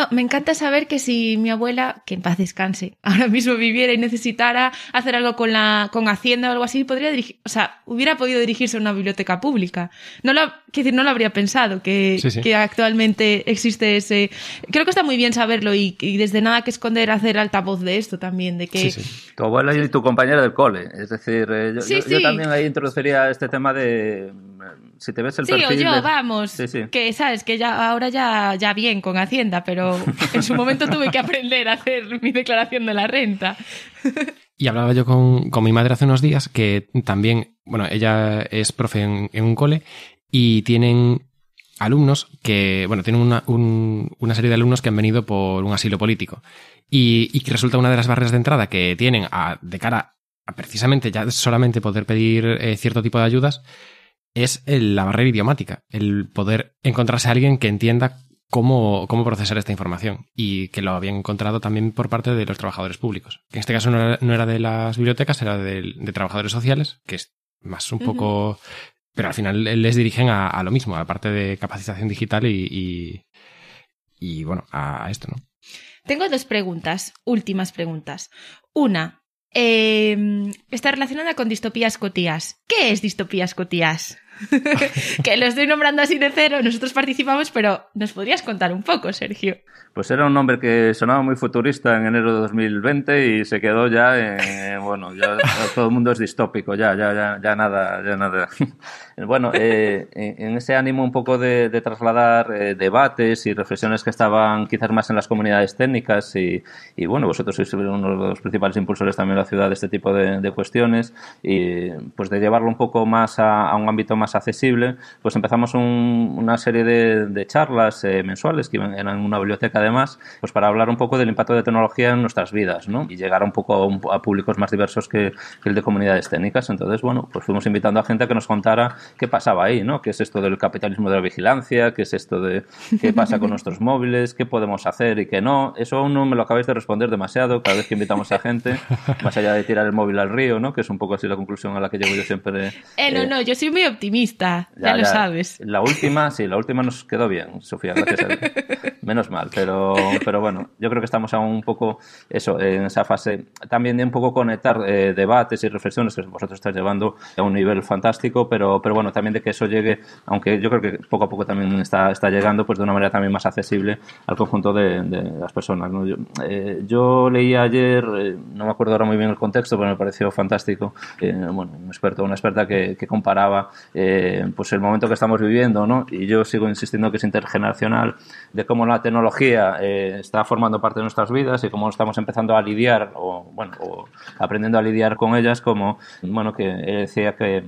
Speaker 2: Oh, me encanta saber que si mi abuela, que en paz descanse, ahora mismo viviera y necesitara hacer algo con la con Hacienda o algo así, podría dirigir, o sea, hubiera podido dirigirse a una biblioteca pública. No lo, quiero decir, no lo habría pensado que,
Speaker 1: Sí, sí.
Speaker 2: que actualmente existe ese. Creo que está muy bien saberlo y, y desde nada que esconder hacer altavoz de esto también, de que
Speaker 1: Sí.
Speaker 5: Tu abuela y tu compañera del cole. Es decir, eh, yo, yo- también ahí introduciría este tema de. Si te ves el
Speaker 2: Sí, o
Speaker 5: perfil.
Speaker 2: yo,
Speaker 5: de-
Speaker 2: vamos.
Speaker 5: Sí, sí.
Speaker 2: Que sabes que ya ahora ya, ya bien con Hacienda, pero en su momento tuve que aprender a hacer mi declaración de la renta.
Speaker 1: Y hablaba yo con, con mi madre hace unos días que también, bueno, ella es profe en, en un cole y tienen alumnos que, bueno, tienen una, un- una serie de alumnos que han venido por un asilo político. Y, y que resulta una de las barreras de entrada que tienen a- de cara a precisamente ya solamente poder pedir eh, cierto tipo de ayudas es la barrera idiomática, el poder encontrarse a alguien que entienda cómo, cómo procesar esta información y que lo habían encontrado también por parte de los trabajadores públicos. En este caso no era, no era de las bibliotecas, era de, de trabajadores sociales, que es más un poco... Pero al final les dirigen a, a lo mismo, a la parte de capacitación digital y, y, y, bueno, a, a esto, ¿no?
Speaker 2: Tengo dos preguntas, últimas preguntas. Una, eh, está relacionada con distopías cotías. ¿Qué es distopías cotías? que lo estoy nombrando así de cero, nosotros participamos, pero ¿nos podrías contar un poco, Sergio?
Speaker 5: Pues era un nombre que sonaba muy futurista en enero de 2020 y se quedó ya en, bueno, ya todo el mundo es distópico, ya, ya, ya, ya nada, ya nada. Bueno, eh, en ese ánimo un poco de, trasladar eh, debates y reflexiones que estaban quizás más en las comunidades técnicas y, bueno, vosotros sois uno de los principales impulsores también en la ciudad de este tipo de, de cuestiones y pues de llevarlo un poco más a, un ámbito más accesible, pues empezamos un- una serie de, charlas eh, mensuales que eran en una biblioteca además, pues para hablar un poco del impacto de tecnología en nuestras vidas, ¿no? Y llegar un poco a, un- a públicos más diversos que, que el de comunidades técnicas. Entonces, bueno, pues fuimos invitando a gente a que nos contara qué pasaba ahí, ¿no? ¿Qué es esto del capitalismo de la vigilancia? ¿Qué es esto de qué pasa con nuestros móviles? ¿Qué podemos hacer y qué no? Eso aún no me lo acabáis de responder demasiado cada vez que invitamos a gente, más allá de tirar el móvil al río, ¿no? Que es un poco así la conclusión a la que llego yo siempre.
Speaker 2: Eh, no,
Speaker 5: eh,
Speaker 2: no, yo soy muy optimista, ya, lo sabes.
Speaker 5: La última, sí, la última nos quedó bien, Sofía, gracias a Dios. Menos mal, pero, pero bueno, yo creo que estamos aún un poco, eso, en esa fase, también de un poco conectar eh, debates y reflexiones que vosotros estáis llevando a un nivel fantástico, pero, pero bueno, también de que eso llegue, aunque yo creo que poco a poco también está, está llegando, pues de una manera también más accesible al conjunto de, de las personas. ¿no? Yo, eh, yo leí ayer, eh, no me acuerdo ahora muy bien el contexto, pero me pareció fantástico, eh, bueno, un experto, una experta que, que comparaba eh, pues el momento que estamos viviendo, ¿no? Y yo sigo insistiendo que es intergeneracional, de cómo la tecnología eh, está formando parte de nuestras vidas y cómo estamos empezando a lidiar, o bueno, o aprendiendo a lidiar con ellas, como, bueno, que él decía que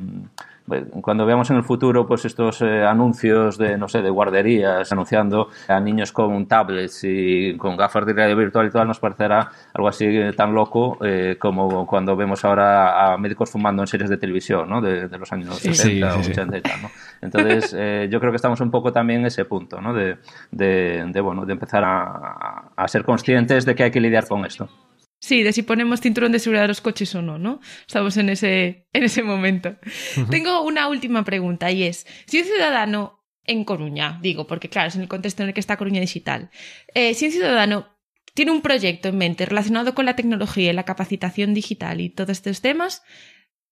Speaker 5: cuando veamos en el futuro pues estos eh, anuncios de no sé de guarderías anunciando a niños con tablets y con gafas de realidad virtual y tal nos parecerá algo así eh, tan loco eh, como cuando vemos ahora a médicos fumando en series de televisión ¿no? de, de los años
Speaker 1: Sí,
Speaker 5: 70
Speaker 1: sí,
Speaker 5: o
Speaker 1: sí, sí.
Speaker 5: 80 y tal ¿no? entonces eh, yo creo que estamos un poco también en ese punto ¿no? de, de, de, bueno de empezar a, a ser conscientes de que hay que lidiar con esto
Speaker 2: Sí, de si ponemos cinturón de seguridad a los coches o no, ¿no? Estamos en ese, en ese momento. Tengo una última pregunta y es, si un ciudadano en Coruña, digo, porque claro, es en el contexto en el que está Coruña Digital, eh, si un ciudadano tiene un proyecto en mente relacionado con la tecnología y la capacitación digital y todos estos temas,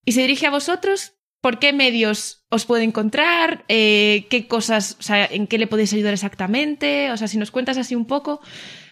Speaker 2: y se dirige a vosotros, ¿por qué medios os puede encontrar? Eh, ¿Qué cosas, o sea, en qué le podéis ayudar exactamente? O sea, si nos cuentas así un poco,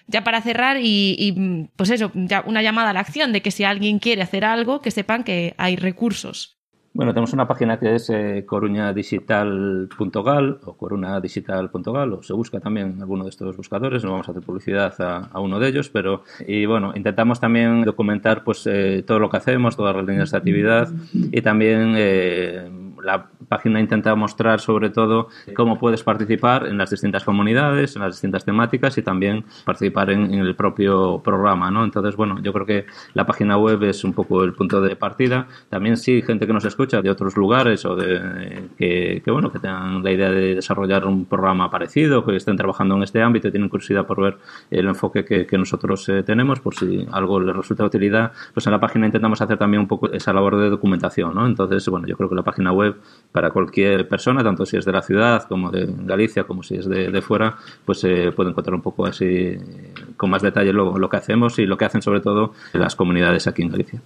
Speaker 2: ya para cerrar y, pues eso, ya una llamada a la acción de que si alguien quiere hacer algo, que sepan que hay recursos.
Speaker 5: Bueno, tenemos una página que es eh, coruñadigital.gal o corunadigital.gal o se busca también alguno de estos buscadores, no vamos a hacer publicidad a, a uno de ellos, pero y bueno, intentamos también documentar pues eh, todo lo que hacemos, todas las líneas de actividad y también eh, la página intenta mostrar sobre todo cómo puedes participar en las distintas comunidades, en las distintas temáticas y también participar en, en el propio programa, ¿no? Entonces, bueno, yo creo que la página web es un poco el punto de partida. También sí, gente que nos escucha de otros lugares o de que, que, bueno que tengan la idea de desarrollar un programa parecido, que estén trabajando en este ámbito y tienen curiosidad por ver el enfoque que, que nosotros eh, tenemos, por si algo les resulta de utilidad, pues en la página intentamos hacer también un poco esa labor de documentación, ¿no? Entonces, bueno, yo creo que la página web para cualquier persona, tanto si es de la ciudad como de Galicia, como si es de, de fuera, pues se eh, puede encontrar un poco así con más detalle lo, lo que hacemos y lo que hacen sobre todo las comunidades aquí en Galicia.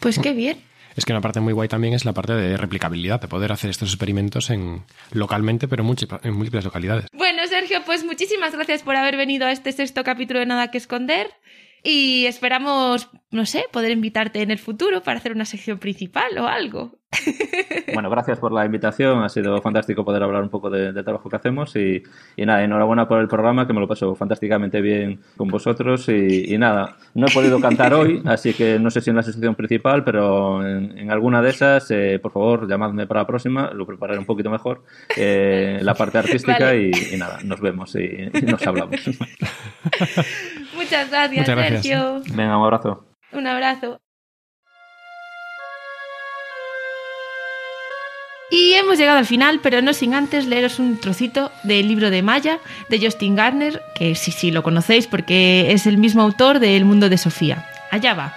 Speaker 2: Pues qué bien.
Speaker 1: Es que una parte muy guay también es la parte de replicabilidad, de poder hacer estos experimentos en localmente, pero en múltiples localidades.
Speaker 2: Bueno, Sergio, pues muchísimas gracias por haber venido a este sexto capítulo de Nada que Esconder. Y esperamos, no sé, poder invitarte en el futuro para hacer una sección principal o algo.
Speaker 5: Bueno, gracias por la invitación. Ha sido fantástico poder hablar un poco del de trabajo que hacemos. Y, y, nada, enhorabuena por el programa, que me lo paso fantásticamente bien con vosotros. Y, y, nada, no he podido cantar hoy, así que no sé si en la sección principal, pero en, en alguna de esas, eh, por favor, llamadme para la próxima. Lo prepararé un poquito mejor, eh, la parte artística. Vale. Y, y, nada, nos vemos y, nos hablamos.
Speaker 2: Muchas gracias,
Speaker 1: Muchas gracias.
Speaker 2: Sergio.
Speaker 5: Venga, un abrazo.
Speaker 2: Un abrazo. Y hemos llegado al final, pero no sin antes leeros un trocito del libro de Maya de Justin Garner, que sí, sí, lo conocéis porque es el mismo autor de El mundo de Sofía. Allá va.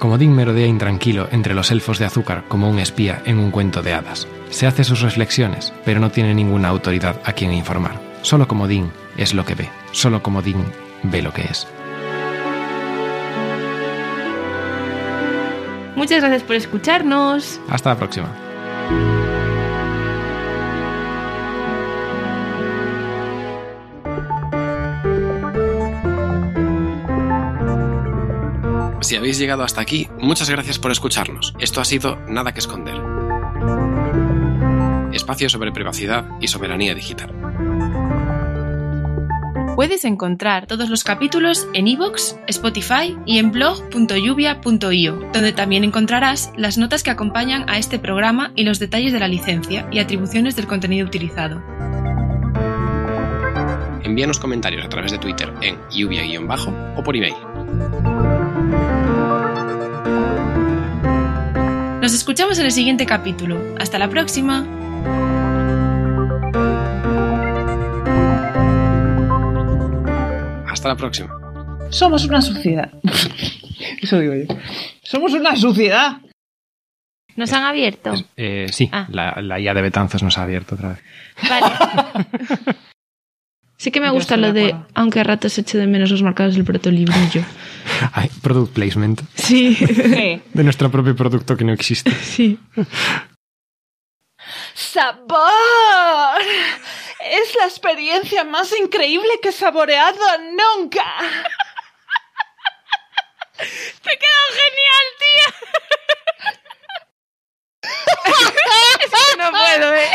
Speaker 1: Como Dean merodea intranquilo entre los elfos de azúcar como un espía en un cuento de hadas. Se hace sus reflexiones, pero no tiene ninguna autoridad a quien informar. Solo como Dean es lo que ve. Solo como Dean ve lo que es.
Speaker 2: Muchas gracias por escucharnos.
Speaker 1: Hasta la próxima. Si habéis llegado hasta aquí, muchas gracias por escucharnos. Esto ha sido Nada que Esconder. Espacio sobre privacidad y soberanía digital.
Speaker 2: Puedes encontrar todos los capítulos en iVoox, Spotify y en blog.lluvia.io, donde también encontrarás las notas que acompañan a este programa y los detalles de la licencia y atribuciones del contenido utilizado.
Speaker 1: Envíanos comentarios a través de Twitter en lluvia-bajo o por email.
Speaker 2: Nos escuchamos en el siguiente capítulo. Hasta la próxima.
Speaker 1: Hasta la próxima.
Speaker 4: Somos una sociedad. Eso digo yo. Somos una sociedad.
Speaker 2: ¿Nos han abierto?
Speaker 1: Eh, sí, ah. la, la, IA de Betanzos nos ha abierto otra vez.
Speaker 2: Vale. sí que me gusta lo de, aunque a ratos eche de menos los marcados del protolibrillo.
Speaker 1: Ay, product placement.
Speaker 2: Sí.
Speaker 1: De nuestro propio producto que no existe.
Speaker 2: Sí.
Speaker 4: ¡Sabor! Es la experiencia más increíble que he saboreado nunca. ¡Te quedó genial, tía! es que no puedo, ¿eh?